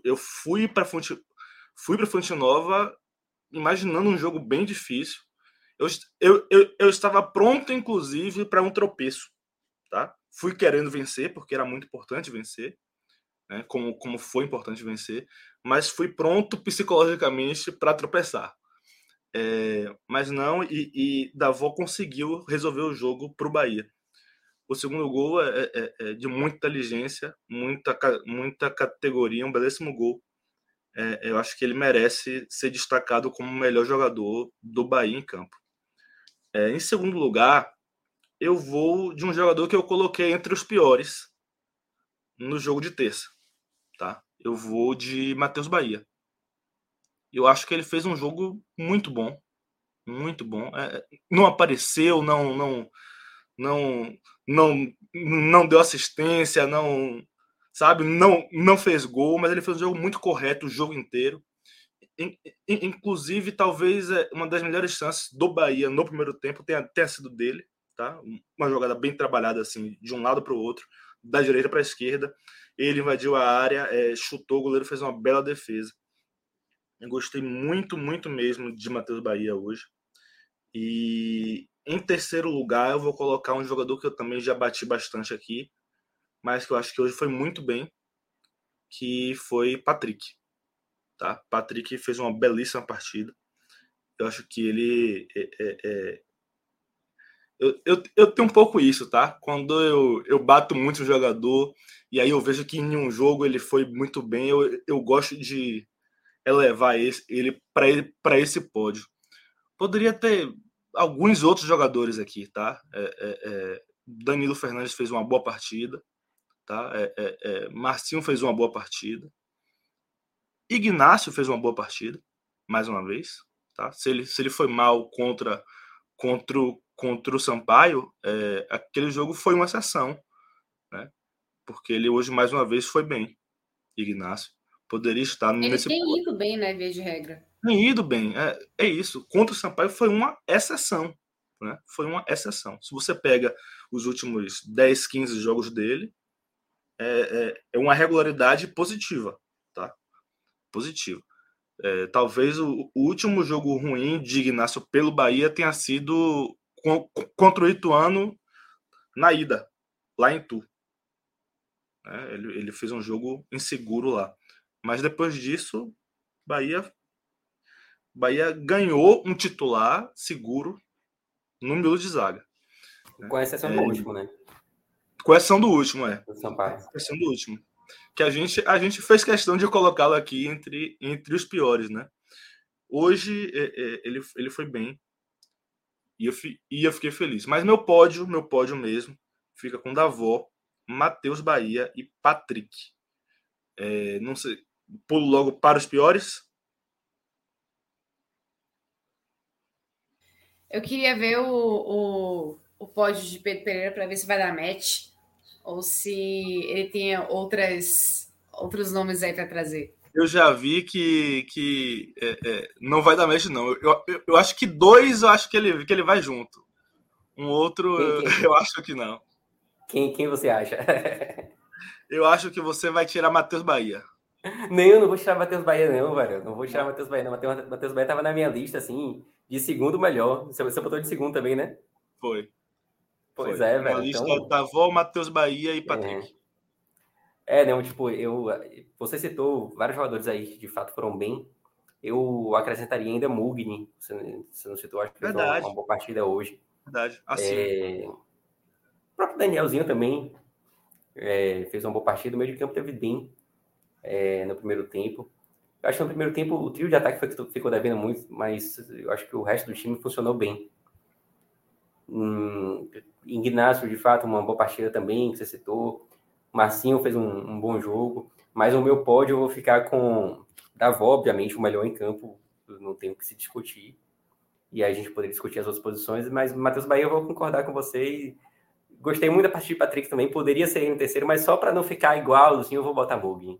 eu fui para fui para Fonte Nova imaginando um jogo bem difícil. Eu, eu, eu, eu estava pronto, inclusive, para um tropeço. Tá? Fui querendo vencer, porque era muito importante vencer, né? como, como foi importante vencer, mas fui pronto psicologicamente para tropeçar. É, mas não, e, e Davó conseguiu resolver o jogo para o Bahia. O segundo gol é, é, é, é, de muita inteligência, muita, muita categoria, um belíssimo gol. É, eu acho que ele merece ser destacado como o melhor jogador do Bahia em campo. É, em segundo lugar, eu vou de um jogador que eu coloquei entre os piores no jogo de terça. Tá? Eu vou de Matheus Bahia. Eu acho que ele fez um jogo muito bom, muito bom. É, não apareceu, não, não, não, não, não deu assistência, não, sabe, não, não fez gol, mas ele fez um jogo muito correto o jogo inteiro. Inclusive, talvez é, uma das melhores chances do Bahia no primeiro tempo tenha, tenha sido dele, tá? Uma jogada bem trabalhada assim, de um lado para o outro. da direita para a esquerda. Ele invadiu a área, é, chutou, o goleiro fez uma bela defesa. Eu gostei muito, muito mesmo de Matheus Bahia hoje. E em terceiro lugar, eu vou colocar um jogador que eu também já bati bastante aqui, mas que eu acho que hoje foi muito bem, que foi Patrick. Tá? Patrick fez uma belíssima partida. Eu acho que ele é, é, é... Eu, eu, eu tenho um pouco isso, tá? Quando eu, eu bato muito o jogador e aí eu vejo que em um jogo ele foi muito bem, eu, eu gosto de elevar esse, ele para esse pódio. Poderia ter alguns outros jogadores aqui, tá? É, é, é, Danilo Fernandes fez uma boa partida, tá? Marcinho fez uma boa partida. Ignácio fez uma boa partida, mais uma vez, tá? Se ele, se ele foi mal contra contra o, contra o Sampaio, aquele jogo foi uma exceção, né? Porque ele hoje mais uma vez foi bem, Ignácio. Poderia estar ele nesse. Ele tem ido bem, né, via de regra tem ido bem. É, é isso. Contra o Sampaio foi uma exceção. Né? Foi uma exceção. Se você pega os últimos 10, 15 jogos dele, é, é, é uma regularidade positiva. Positiva. É, talvez o, o, último jogo ruim de Ignacio pelo Bahia tenha sido contra o Ituano na ida, lá em Tu. É, ele, ele fez um jogo inseguro lá. Mas depois disso, Bahia Bahia ganhou um titular seguro no miolo de zaga. Né? Com exceção é, do último, né? Com exceção do último, é. Com exceção do último. Que a gente, a gente fez questão de colocá-lo aqui entre, entre os piores, né? Hoje é, é, ele, ele foi bem. E eu, e eu fiquei feliz. Mas meu pódio, meu pódio mesmo, fica com Davó, Matheus Bahia e Patrick. É, não sei. Pulo logo para os piores. Eu queria ver o, o, o pódio de Pedro Pereira para ver se vai dar match ou se ele tem outras, outros nomes aí para trazer. Eu já vi que, que é, é, não vai dar match, não. Eu, eu, eu, acho que dois eu acho que ele, que ele vai junto. Um outro quem, quem? <laughs> eu acho que não. Quem, quem você acha? <laughs> eu acho que você vai tirar Matheus Bahia. Nem eu não vou tirar Matheus Bahia, não, velho. Não vou tirar Matheus Bahia, não. Matheus Bahia tava na minha lista, assim, de segundo melhor. Você, você botou de segundo também, né? Foi. Pois Foi. é, velho. Na lista então... Davó, Matheus Bahia e Patrick. É. é, não, tipo, eu. Você citou vários jogadores aí que de fato foram bem. Eu acrescentaria ainda Mugni. Você, você não citou, acho que Verdade. fez uma, uma boa partida hoje. Verdade. Assim. É... O próprio Danielzinho também é, fez uma boa partida. O meio de campo teve bem é, no primeiro tempo. Eu acho que no primeiro tempo o trio de ataque foi, ficou devendo muito, mas eu acho que o resto do time funcionou bem. Hum, Ignacio, de fato, uma boa partida também, que você citou. Marcinho fez um, um, bom jogo. Mas o meu pódio eu vou ficar com Davó, obviamente, o melhor em campo, não tem o que se discutir. E aí a gente poderia discutir as outras posições, mas Matheus Bahia eu vou concordar com você gostei muito da partida de Patrick também, poderia ser no terceiro, mas só para não ficar igual, assim, eu vou botar Mugni.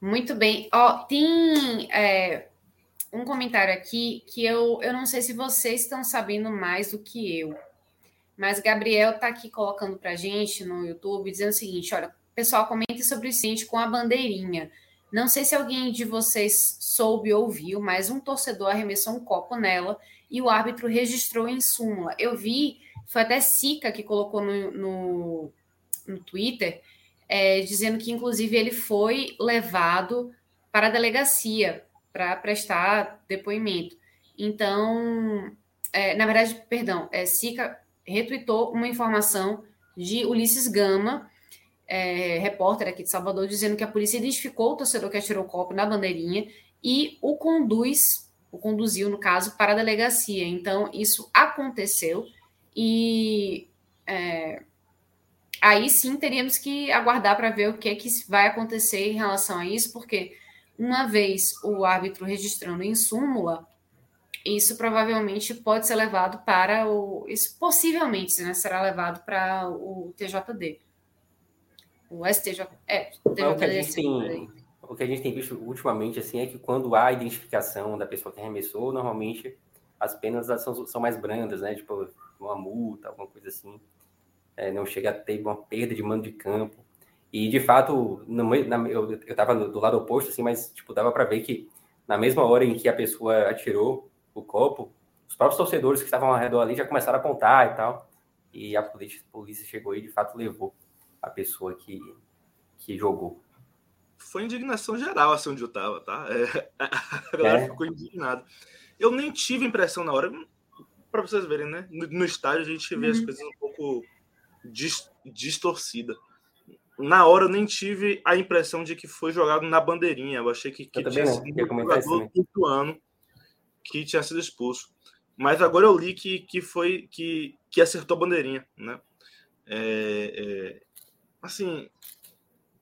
Muito bem. Ó, tem é, um comentário aqui que eu, eu não sei se vocês estão sabendo mais do que eu. Mas Gabriel está aqui colocando para gente no YouTube, dizendo o seguinte: olha, pessoal, comente sobre o incidente com a bandeirinha. Não sei se alguém de vocês soube ou viu, mas um torcedor arremessou um copo nela e o árbitro registrou em súmula. Eu vi, foi até Sica que colocou no, no, no Twitter, é, dizendo que, inclusive, ele foi levado para a delegacia para prestar depoimento. Então, é, na verdade, perdão, é, Sica retweetou uma informação de Ulisses Gama, é, repórter aqui de Salvador, dizendo que a polícia identificou o torcedor que atirou o copo na bandeirinha e o conduz, o conduziu, no caso, para a delegacia. Então, isso aconteceu e é, aí sim teríamos que aguardar para ver o que é que vai acontecer em relação a isso, porque uma vez o árbitro registrando em súmula, isso provavelmente pode ser levado para o. Isso possivelmente né, será levado para o TJD. O STJ. É, o TJD. O que, a gente tem, o que a gente tem visto ultimamente assim, é que quando há identificação da pessoa que arremessou, normalmente as penas são, são mais brandas, né? Tipo, uma multa, alguma coisa assim. É, não chega a ter uma perda de mando de campo. E, de fato, no, na, eu, eu tava do lado oposto, assim, mas, tipo, dava para ver que na mesma hora em que a pessoa atirou o copo, os próprios torcedores que estavam ao redor ali já começaram a contar e tal. E a polícia, a polícia chegou e, de fato, levou a pessoa que, que jogou. Foi indignação geral, assim, onde eu tava, tá? É, <laughs> a galera é. ficou indignada. Eu nem tive impressão na hora, para vocês verem, né? No, no, estádio a gente vê uhum. as coisas um pouco dis, distorcidas. Na hora eu nem tive a impressão de que foi jogado na bandeirinha. Eu achei que, que eu tinha sido um jogador do ano que tinha sido expulso. Mas agora eu li que, que foi que, que acertou a bandeirinha, né? É, é, assim,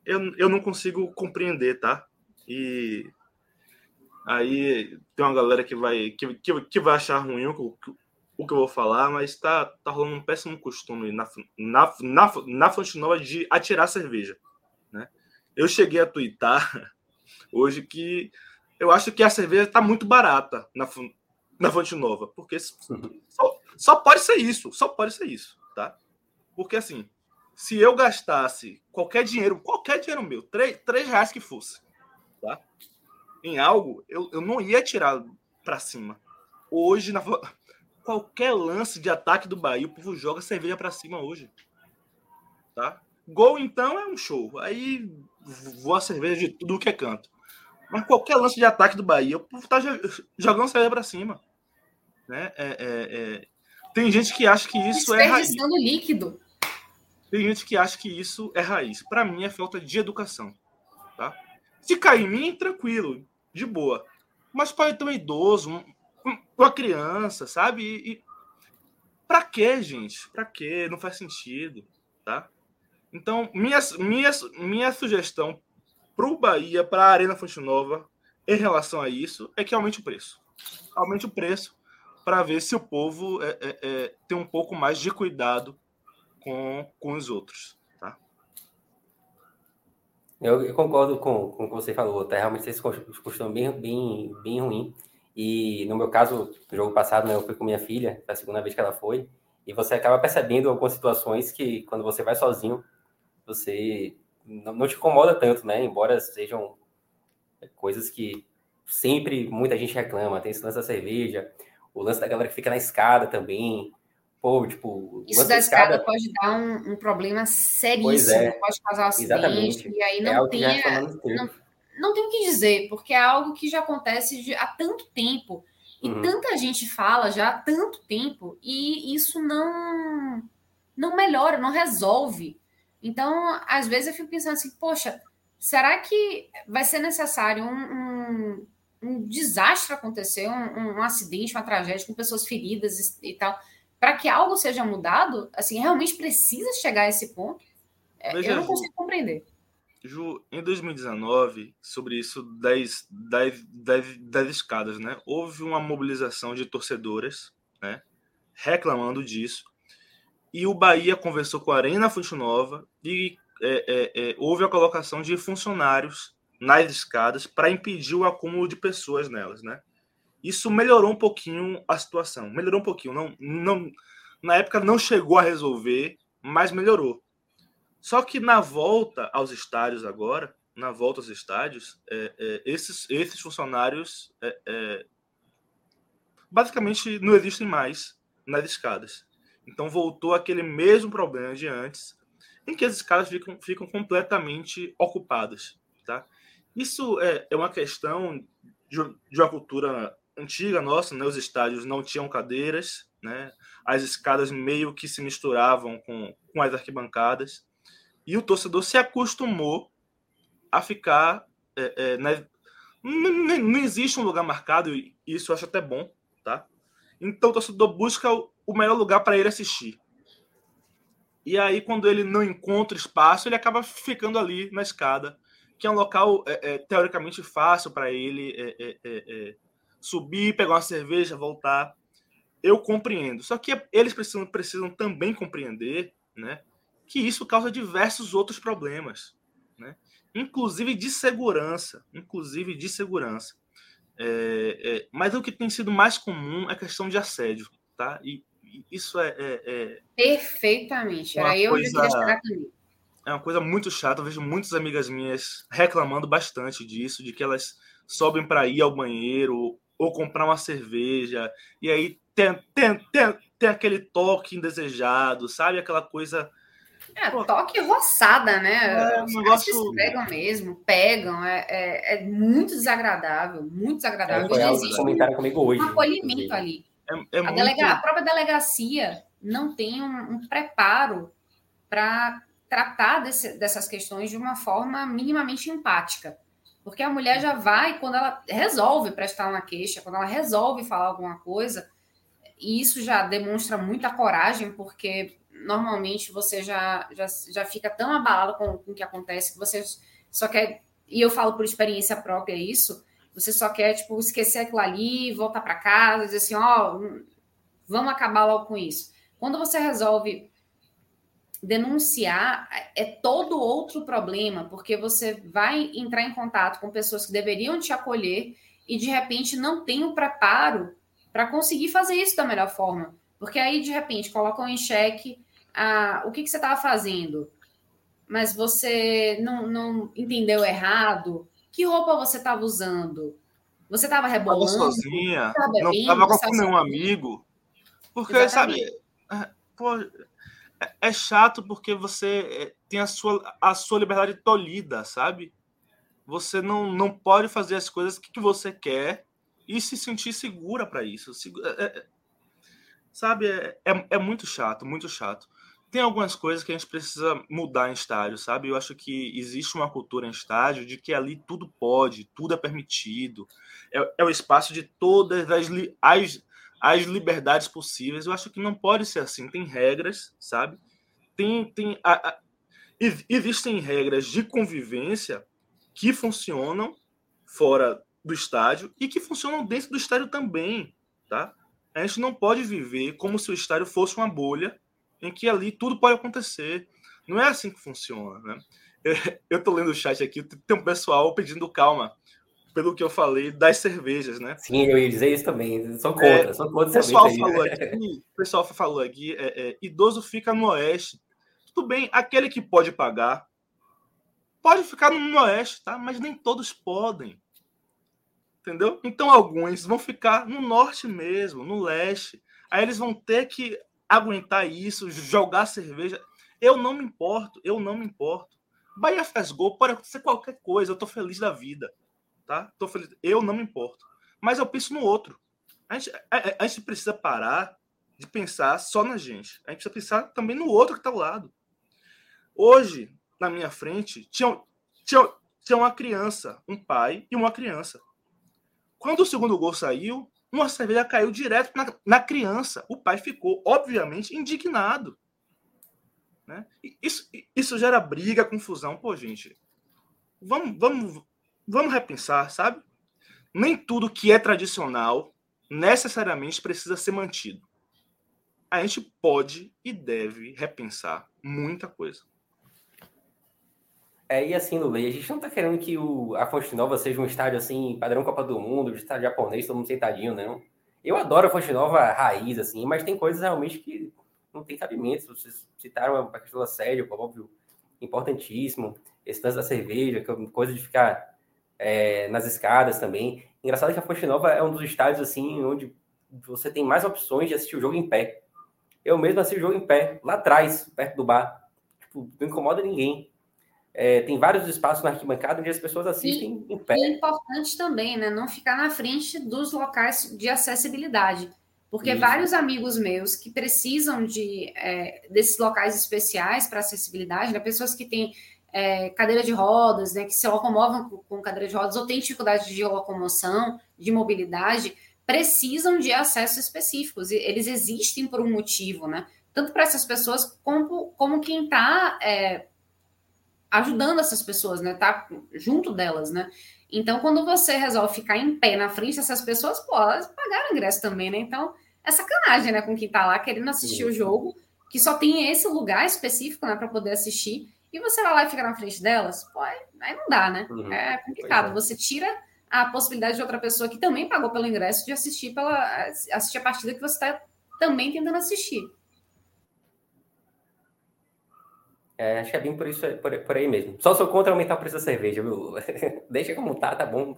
eu, eu não consigo compreender, tá? E aí tem uma galera que vai que, que, que vai achar ruim o, o que eu vou falar, mas tá, tá rolando um péssimo costume na, na, na, na Fonte Nova de atirar cerveja, né? Eu cheguei a twittar <laughs> hoje que eu acho que a cerveja tá muito barata na, na Fonte Nova, porque só, só pode ser isso, só pode ser isso, tá? Porque assim, se eu gastasse qualquer dinheiro, qualquer dinheiro meu, três, três reais que fosse, tá? Em algo, eu, eu não ia tirar para cima. Hoje, na, qualquer lance de ataque do Bahia, o povo joga cerveja para cima hoje. Tá? Gol, então, é um show. Aí voa cerveja de tudo que é canto. Mas qualquer lance de ataque do Bahia, o povo tá jogando cerveja para cima. Né? É, é, é... Tem gente que acha que isso é raiz. líquido. Tem gente que acha que isso é raiz. Para mim é falta de educação, tá? Se cair em mim, tranquilo, de boa. Mas pode ter um idoso, um, uma criança, sabe? E, e... Para quê, gente? Para quê? Não faz sentido, tá? Então, minha, minha, minha sugestão para o Bahia, para a Arena Fonte Nova, em relação a isso, é que aumente o preço. Aumente o preço para ver se o povo é, é, é, tem um pouco mais de cuidado com, com os outros. Tá? Eu, eu concordo com, com o que você falou, tá? Realmente esse costume bem, bem, bem ruim. E no meu caso, no jogo passado, né, eu fui com minha filha, a segunda vez que ela foi, e você acaba percebendo algumas situações que, quando você vai sozinho, você não, não te incomoda tanto, né? Embora sejam coisas que sempre muita gente reclama. Tem esse lance da cerveja, o lance da galera que fica na escada também, Pô, tipo, Isso da escada, escada pode dar um, um problema seríssimo, é, pode causar um acidente, Exatamente. e aí é não é tem. Não, tem o que dizer, porque é algo que já acontece de, há tanto tempo. E uhum. tanta gente fala já há tanto tempo, e isso não, não melhora, não resolve. Então, às vezes eu fico pensando assim, poxa, será que vai ser necessário um, um, um desastre acontecer, um, um, acidente, uma tragédia com pessoas feridas e, e tal? para que algo seja mudado, assim, realmente precisa chegar a esse ponto? É, Veja, eu não consigo compreender. Ju, em 2019, sobre isso das, das, das, das escadas, né? Houve uma mobilização de torcedoras, né? Reclamando disso. E o Bahia conversou com a Arena Fonte Nova e é, é, é, houve a colocação de funcionários nas escadas para impedir o acúmulo de pessoas nelas, né? Isso melhorou um pouquinho a situação. Melhorou um pouquinho. Não, não, na época não chegou a resolver, mas melhorou. Só que na volta aos estádios agora, na volta aos estádios, é, é, esses, esses funcionários é, é basicamente não existem mais nas escadas. Então voltou aquele mesmo problema de antes, em que as escadas ficam, ficam completamente ocupadas. Tá? Isso é, é uma questão de, de uma cultura antiga nossa, né, os estádios não tinham cadeiras, né, as escadas meio que se misturavam com, com as arquibancadas, e o torcedor se acostumou a ficar. É, é, né, não, não, existe um lugar marcado, e isso eu acho até bom, tá? Então o torcedor busca o, melhor lugar para ele assistir. E aí, quando ele não encontra espaço, ele acaba ficando ali na escada, que é um local é, é teoricamente fácil para ele é, é, subir, pegar uma cerveja, voltar. Eu compreendo. Só que eles precisam, precisam também compreender né, que isso causa diversos outros problemas, né? inclusive de segurança. Inclusive de segurança. É, é, mas o que tem sido mais comum é questão de assédio, tá? E, e isso é, é, é Perfeitamente. Era eu coisa, que queria chegar também. É uma coisa muito chata. Eu vejo muitas amigas minhas reclamando bastante disso, de que elas sobem para ir ao banheiro ou comprar uma cerveja, e aí tem, tem, tem, tem aquele toque indesejado, sabe? Aquela coisa. É, toque roçada, né? É, Os negócio... pegam mesmo, pegam, é, é, é, muito desagradável, muito desagradável. É, existe um, comigo hoje, um acolhimento ali. É, é a, muito... delega... a própria delegacia não tem um, um preparo para tratar desse, dessas questões de uma forma minimamente empática. Porque a mulher já vai, quando ela resolve prestar uma queixa, quando ela resolve falar alguma coisa, e isso já demonstra muita coragem, porque normalmente você já, já, já fica tão abalado com, com o que acontece que você só quer, e eu falo por experiência própria isso, você só quer, tipo, esquecer aquilo ali, voltar para casa, dizer assim, ó, oh, vamos acabar logo com isso. Quando você resolve denunciar é todo outro problema, porque você vai entrar em contato com pessoas que deveriam te acolher e de repente não tem o preparo para conseguir fazer isso da melhor forma. Porque aí, de repente, colocam em xeque ah, o que, que você estava fazendo, mas você não, não entendeu errado. Que roupa você estava usando? Você estava rebolando? Tava sozinha, não estava com nenhum amigo. Porque, Exatamente. sabe, é, pô, é, é chato porque você é, tem a sua, a sua liberdade tolhida, sabe? Você não, não pode fazer as coisas que você quer e se sentir segura para isso. É, é, sabe? É, é, muito chato, muito chato. Tem algumas coisas que a gente precisa mudar em estádio, sabe? Eu acho que existe uma cultura em estádio de que ali tudo pode, tudo é permitido. É, é o espaço de todas as, as, as liberdades possíveis. Eu acho que não pode ser assim. Tem regras, sabe? Tem, tem a, a, existem regras de convivência que funcionam fora do estádio e que funcionam dentro do estádio também, tá? A gente não pode viver como se o estádio fosse uma bolha em que ali tudo pode acontecer. Não é assim que funciona, né? Eu tô lendo o chat aqui, tem um pessoal pedindo calma pelo que eu falei das cervejas, né? Sim, eu ia dizer isso também. Sou contra, é, sou contra o pessoal falou <laughs> aqui, O pessoal falou aqui, é, é, idoso fica no oeste. Tudo bem, aquele que pode pagar pode ficar no oeste, tá? Mas nem todos podem. Entendeu? Então alguns vão ficar no norte mesmo, no leste. Aí eles vão ter que aguentar isso, jogar cerveja. Eu não me importo, eu não me importo. Bahia faz gol, pode acontecer qualquer coisa, eu tô feliz da vida tá? Tô feliz. Eu não me importo. Mas eu penso no outro. A gente, a, a gente precisa parar de pensar só na gente. A gente precisa pensar também no outro que está ao lado. Hoje, na minha frente, tinha, tinha, tinha uma criança, um pai e uma criança. Quando o segundo gol saiu, uma cerveja caiu direto na, na criança. O pai ficou, obviamente, indignado. Né? Isso, isso gera briga, confusão. Pô, gente, vamos, vamos, vamos repensar, sabe? Nem tudo que é tradicional necessariamente precisa ser mantido. A gente pode e deve repensar muita coisa. É, e assim, Lula, a gente não tá querendo que o, a Fonte Nova seja um estádio assim, padrão Copa do Mundo, de estádio japonês, todo mundo sentadinho, né? Eu adoro a Fonte Nova raiz, assim, mas tem coisas realmente que não tem cabimento. Vocês citaram a questão da série, óbvio, importantíssimo. Esse lance da cerveja, é coisa de ficar é, nas escadas também. Engraçado que a Fonte Nova é um dos estádios assim onde você tem mais opções de assistir o jogo em pé. Eu mesmo assisto o jogo em pé, lá atrás, perto do bar. Tipo, não incomoda ninguém. É, tem vários espaços na arquibancada onde as pessoas assistem e, em pé. E é importante também, né? Não ficar na frente dos locais de acessibilidade. Porque Isso. vários amigos meus que precisam de é, desses locais especiais para acessibilidade, né? pessoas que têm é, cadeira de rodas, né, que se locomovem com, com cadeira de rodas ou têm dificuldade de locomoção, de mobilidade, precisam de acessos específicos. E eles existem por um motivo, né? Tanto para essas pessoas como, como quem está é, ajudando essas pessoas, né? Tá junto delas, né? Então, quando você resolve ficar em pé na frente dessas pessoas, pô, elas pagaram ingresso também, né? Então, é sacanagem, né? Com quem tá lá querendo assistir Sim. o jogo, que só tem esse lugar específico, né, para poder assistir e você vai lá e fica na frente delas, pô, aí não dá, né? Uhum. É complicado. É. Você tira a possibilidade de outra pessoa que também pagou pelo ingresso de assistir pela assistir a partida que você está também tentando assistir. É, acho que é bem por isso, por, por, aí mesmo. Só sou contra aumentar o preço da cerveja, viu? <laughs> Deixa como tá, tá bom.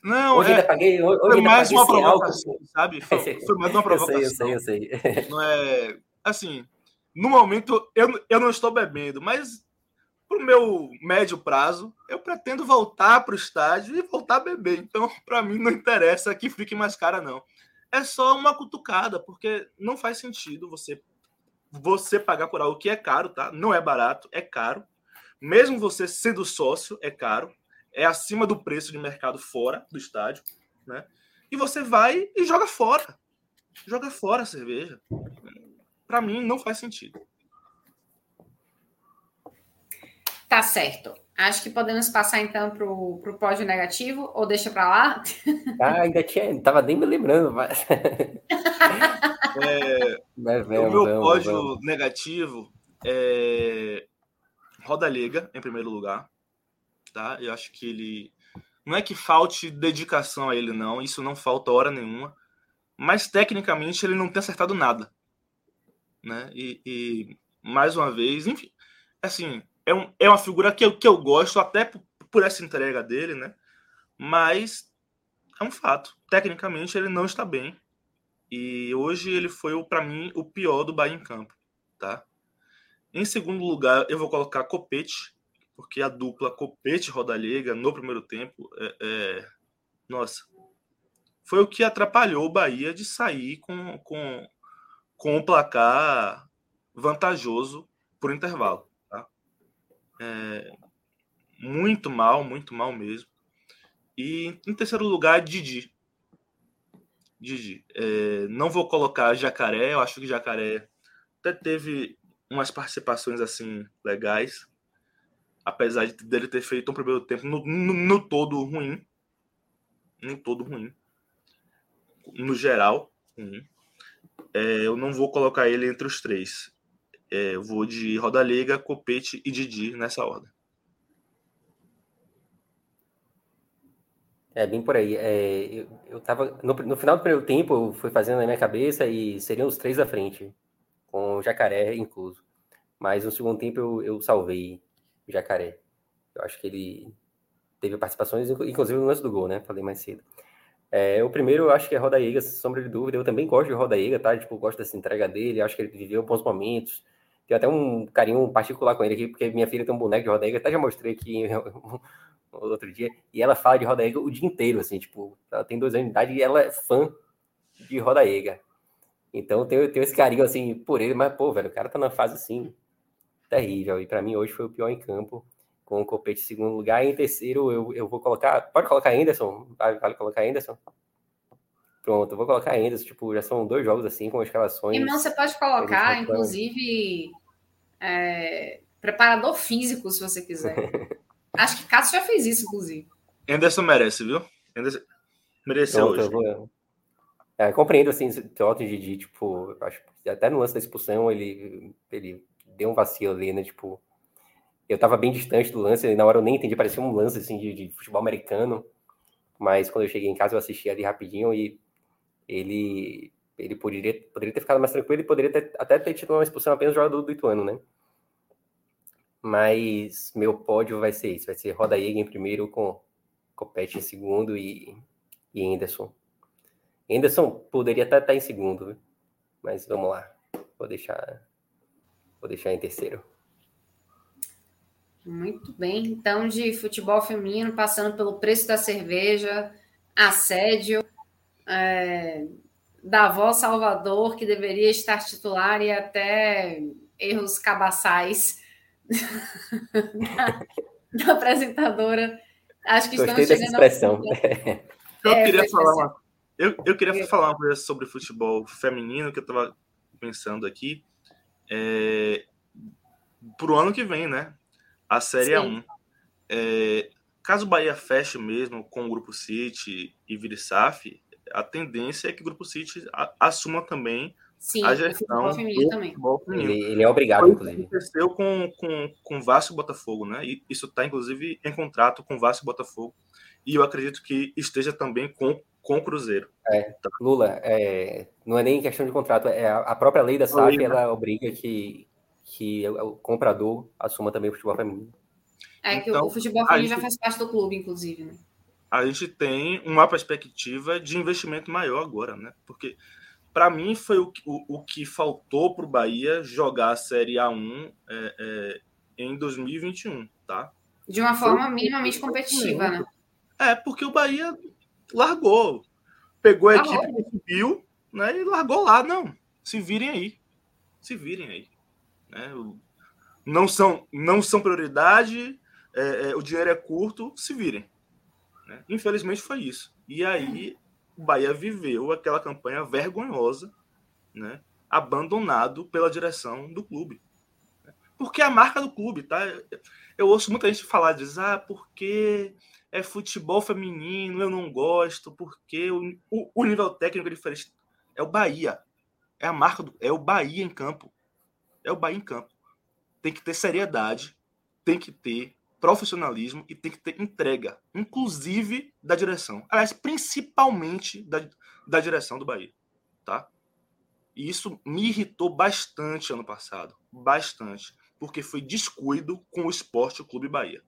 Não, hoje é, ainda paguei, hoje <laughs> foi mais uma provocação, sabe? Foi, foi, mais uma provocação. eu sei, eu sei, eu sei. <laughs> Não é, assim, no momento eu, eu não estou bebendo, mas para o meu médio prazo, eu pretendo voltar para o estádio e voltar a beber. Então, para mim, não interessa que fique mais cara, não. É só uma cutucada, porque não faz sentido você você pagar por algo que é caro, tá? Não é barato, é caro. Mesmo você sendo sócio, é caro. É acima do preço de mercado fora do estádio, né? E você vai e joga fora. Joga fora a cerveja. Para mim, não faz sentido. Tá certo. Acho que podemos passar então para o pódio negativo ou deixa para lá? <laughs> Ah, ainda tinha, tava nem me lembrando, mas. <laughs> É, mas vamos, o meu vamos, pódio vamos. negativo é Roda Liga, em primeiro lugar. Tá? Eu acho que ele. Não é que falte dedicação a ele, não. Isso não falta hora nenhuma. Mas tecnicamente ele não tem acertado nada. Né? E, e mais uma vez, enfim. Assim, é, um, é uma figura que eu, que eu gosto, até por, por essa entrega dele, né? Mas é um fato. Tecnicamente, ele não está bem. E hoje ele foi, para mim, o pior do Bahia em campo. Tá? Em segundo lugar, eu vou colocar Copete, porque a dupla Copete-Rodallega no primeiro tempo, é, é, nossa, foi o que atrapalhou o Bahia de sair com, com, com um placar vantajoso por intervalo. É, muito mal, muito mal mesmo. E em terceiro lugar, Didi. Didi. É, não vou colocar Jacaré, eu acho que Jacaré até teve umas participações assim legais, apesar de dele ter feito um primeiro tempo no, no, no todo ruim. No todo ruim. No geral, ruim. É, eu não vou colocar ele entre os três. É, eu vou de Roda Liga, Copete e Didi nessa ordem. É bem por aí. É, eu, eu tava. No, no, final do primeiro tempo, eu fui fazendo na minha cabeça e seriam os três à frente, com o jacaré incluso. Mas no segundo tempo eu, eu salvei o jacaré. Eu acho que ele teve participações, inclusive no lance do gol, né? Falei mais cedo. É, o primeiro, eu acho que é Roda Iga, sem sombra de dúvida. Eu também gosto de Roda Iga, tá? Tipo, gosto dessa entrega dele. Acho que ele viveu bons momentos. Tenho até um carinho particular com ele aqui, porque minha filha tem um boneco de roda até já mostrei aqui <laughs> outro dia, e ela fala de roda o dia inteiro, assim, tipo, ela tem dois anos de idade e ela é fã de roda Então eu tenho, tenho esse carinho, assim, por ele, mas, pô, velho, o cara tá na fase, assim, terrível, e para mim hoje foi o pior em campo, com o Copete em segundo lugar, e em terceiro eu, eu vou colocar, pode colocar Anderson? Vale, vale colocar Anderson? Pronto, eu vou colocar ainda, tipo, já são dois jogos assim com escalações. Irmão, você pode colocar, inclusive, é, preparador físico, se você quiser. <laughs> Acho que Cássio já fez isso, inclusive. Anderson merece, viu? Anderson mereceu Pronto, hoje. Vou... É, compreendo, assim, o Otto Didi, tipo, acho que até no lance da expulsão ele, ele deu um vacilo ali, né? Tipo, eu tava bem distante do lance, na hora eu nem entendi, parecia um lance, assim, de, de futebol americano. Mas quando eu cheguei em casa, eu assisti ali rapidinho e ele ele poderia, poderia ter ficado mais tranquilo e poderia ter, até ter tido uma expulsão apenas do jogador do Ituano, né? Mas meu pódio vai ser isso, vai ser Roda em primeiro, com Copete em segundo e, e Anderson. Anderson poderia até estar em segundo, mas vamos lá, vou deixar, vou deixar em terceiro. Muito bem, então de futebol feminino, passando pelo preço da cerveja, assédio, é, Davó Salvador, que deveria estar titular, e até erros cabaçais da, <laughs> da, apresentadora. Acho que Gostei estamos chegando. Expressão. <laughs> Eu, é, queria falar uma, eu, eu queria falar uma coisa sobre futebol feminino que eu estava pensando aqui. É, para o ano que vem, né? A Série Sim. A1. É, caso o Bahia feche mesmo com o Grupo City e vire SAF, a tendência é que o Grupo City assuma também Sim, a gestão feminino também. Ele, ele, é obrigado, inclusive. aconteceu com, com, com Vasco e Botafogo, né? E isso está, inclusive, em contrato com Vasco e Botafogo. E eu acredito que esteja também com, com o Cruzeiro. É. Lula, é, não é nem questão de contrato, é a, a própria lei da SAF, ela obriga que, que o comprador assuma também o futebol feminino. É que então, o futebol feminino já faz parte do clube, inclusive, né? A gente tem uma perspectiva de investimento maior agora, né? Porque para mim foi o, o, o que faltou para o Bahia jogar a Série A1 é, é, em 2021, tá? De uma forma foi, minimamente competitiva, né? É, porque o Bahia largou. Pegou a equipe que subiu né, e largou lá. Não, se virem aí. Se virem aí. Né? Não, são, não são prioridade, é, é, o dinheiro é curto, se virem. Né? Infelizmente foi isso. E aí o Bahia viveu aquela campanha vergonhosa, né? abandonado pela direção do clube. Porque é a marca do clube, tá? Eu ouço muita gente falar, diz, ah, porque é futebol feminino, eu não gosto, porque o, o, o nível técnico é diferente. É o Bahia. É a marca do. É o Bahia em campo. É o Bahia em campo. Tem que ter seriedade, tem que ter profissionalismo e tem que ter entrega, inclusive da direção. Aliás, principalmente da, da direção do Bahia, tá? E isso me irritou bastante ano passado, bastante, porque foi descuido com o Esporte Clube Bahia.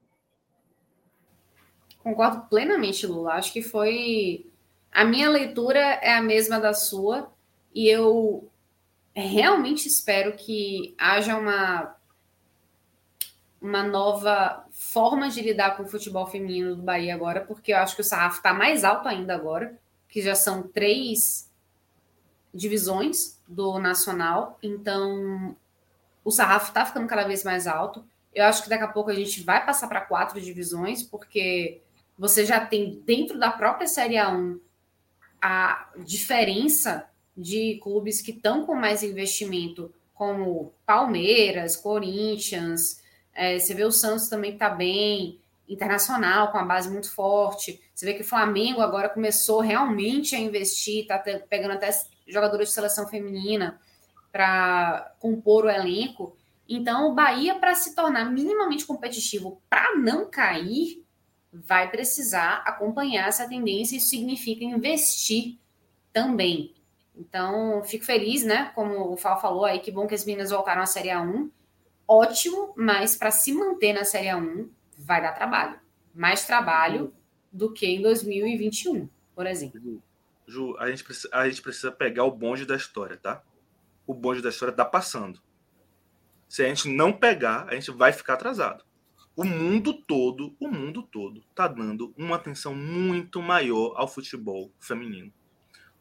Concordo plenamente, Lula. Acho que foi a minha leitura é a mesma da sua e eu realmente espero que haja uma uma nova forma de lidar com o futebol feminino do Bahia agora, porque eu acho que o sarrafo está mais alto ainda agora, que já são três divisões do nacional, então o sarrafo está ficando cada vez mais alto. Eu acho que daqui a pouco a gente vai passar para quatro divisões, porque você já tem dentro da própria Série A1 a diferença de clubes que estão com mais investimento, como Palmeiras, Corinthians, é, você vê o Santos também está bem, internacional, com a base muito forte. Você vê que o Flamengo agora começou realmente a investir, está pegando até jogadores de seleção feminina para compor o elenco. Então, o Bahia, para se tornar minimamente competitivo, para não cair, vai precisar acompanhar essa tendência. Isso significa investir também. Então, fico feliz, né? Como o Fal falou aí, que bom que as meninas voltaram à Série A1 ótimo, mas para se manter na Série 1 vai dar trabalho. Mais trabalho do que em 2021, por exemplo. Ju, a, gente precisa, a gente precisa pegar o bonde da história, tá? O bonde da história tá passando. Se a gente não pegar, a gente vai ficar atrasado. O mundo todo, o mundo todo, tá dando uma atenção muito maior ao futebol feminino.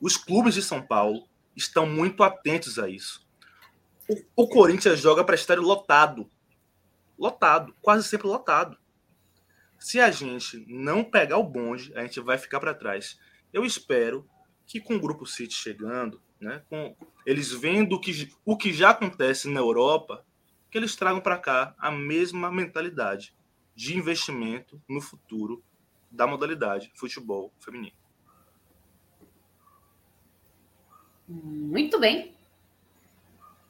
Os clubes de São Paulo estão muito atentos a isso o, Corinthians joga para estádio lotado. Lotado, quase sempre lotado. Se a gente não pegar o bonde, a gente vai ficar para trás. Eu espero que com o Grupo City chegando, né, com eles vendo o que, o que já acontece na Europa, que eles tragam para cá a mesma mentalidade de investimento no futuro da modalidade futebol feminino. Muito bem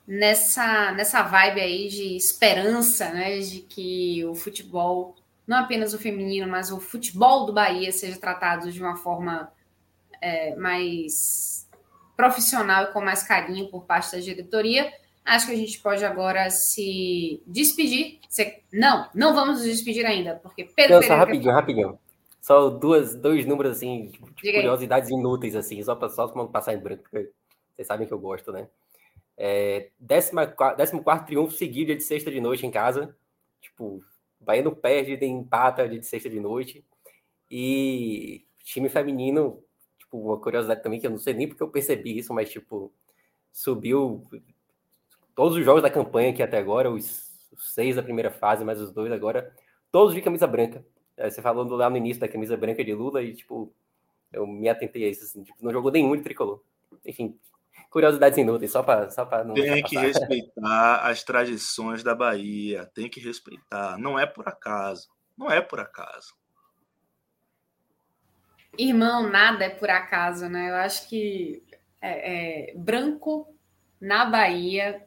nessa, nessa vibe aí de esperança, né, de que o futebol, não apenas o feminino, mas o futebol do Bahia seja tratado de uma forma é, mais profissional e com mais carinho por parte da diretoria. Acho que a gente pode agora se despedir. Você... Não, não vamos nos despedir ainda, porque Pedro. Não, só rapidinho, rapidinho. Só duas, dois números assim, de curiosidades inúteis, assim, só para só passar em branco, porque vocês sabem que eu gosto, né? É, 14 triunfo seguido de sexta de noite em casa. Tipo, Bahia não perde, empata de sexta de noite. E time feminino, tipo, uma curiosidade também, que eu não sei nem porque eu percebi isso, mas, tipo, subiu todos os jogos da campanha aqui até agora, os, os seis da primeira fase, mais os dois agora, todos de camisa branca. É, você falou lá no início da camisa branca de Lula e, tipo, eu me atentei a isso, assim, tipo, não jogou nenhum de tricolor. Enfim, curiosidades inúteis, só para só não. Tem que <laughs> respeitar as tradições da Bahia, tem que respeitar. Não é por acaso. Não é por acaso. Irmão, nada é por acaso, né? Eu acho que é, é, branco na Bahia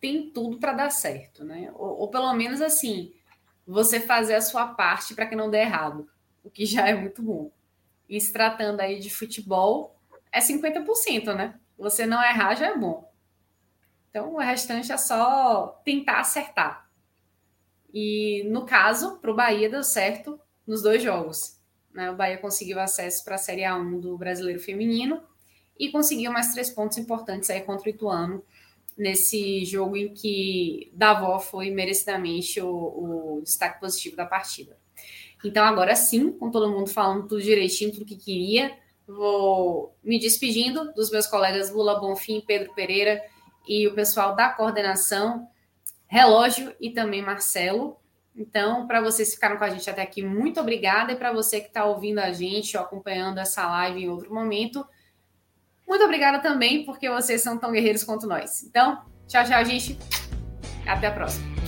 tem tudo para dar certo, né? Ou, ou, pelo menos assim, você fazer a sua parte para que não dê errado, o que já é muito bom. E se tratando aí de futebol, é 50%, né? Você não errar já é bom. Então o restante é só tentar acertar. E no caso, para o Bahia deu certo nos dois jogos. Né? O Bahia conseguiu acesso para a Série A1 do Brasileiro Feminino e conseguiu mais três pontos importantes aí contra o Ituano nesse jogo em que Davó foi merecidamente o, o destaque positivo da partida. Então, agora sim, com todo mundo falando tudo direitinho, tudo que queria, vou me despedindo dos meus colegas Lula Bonfim, Pedro Pereira e o pessoal da coordenação, Relógio e também Marcelo. Então, para vocês que ficaram com a gente até aqui, muito obrigada. E para você que está ouvindo a gente ou acompanhando essa live em outro momento, muito obrigada também, porque vocês são tão guerreiros quanto nós. Então, tchau, tchau, gente. Até a próxima.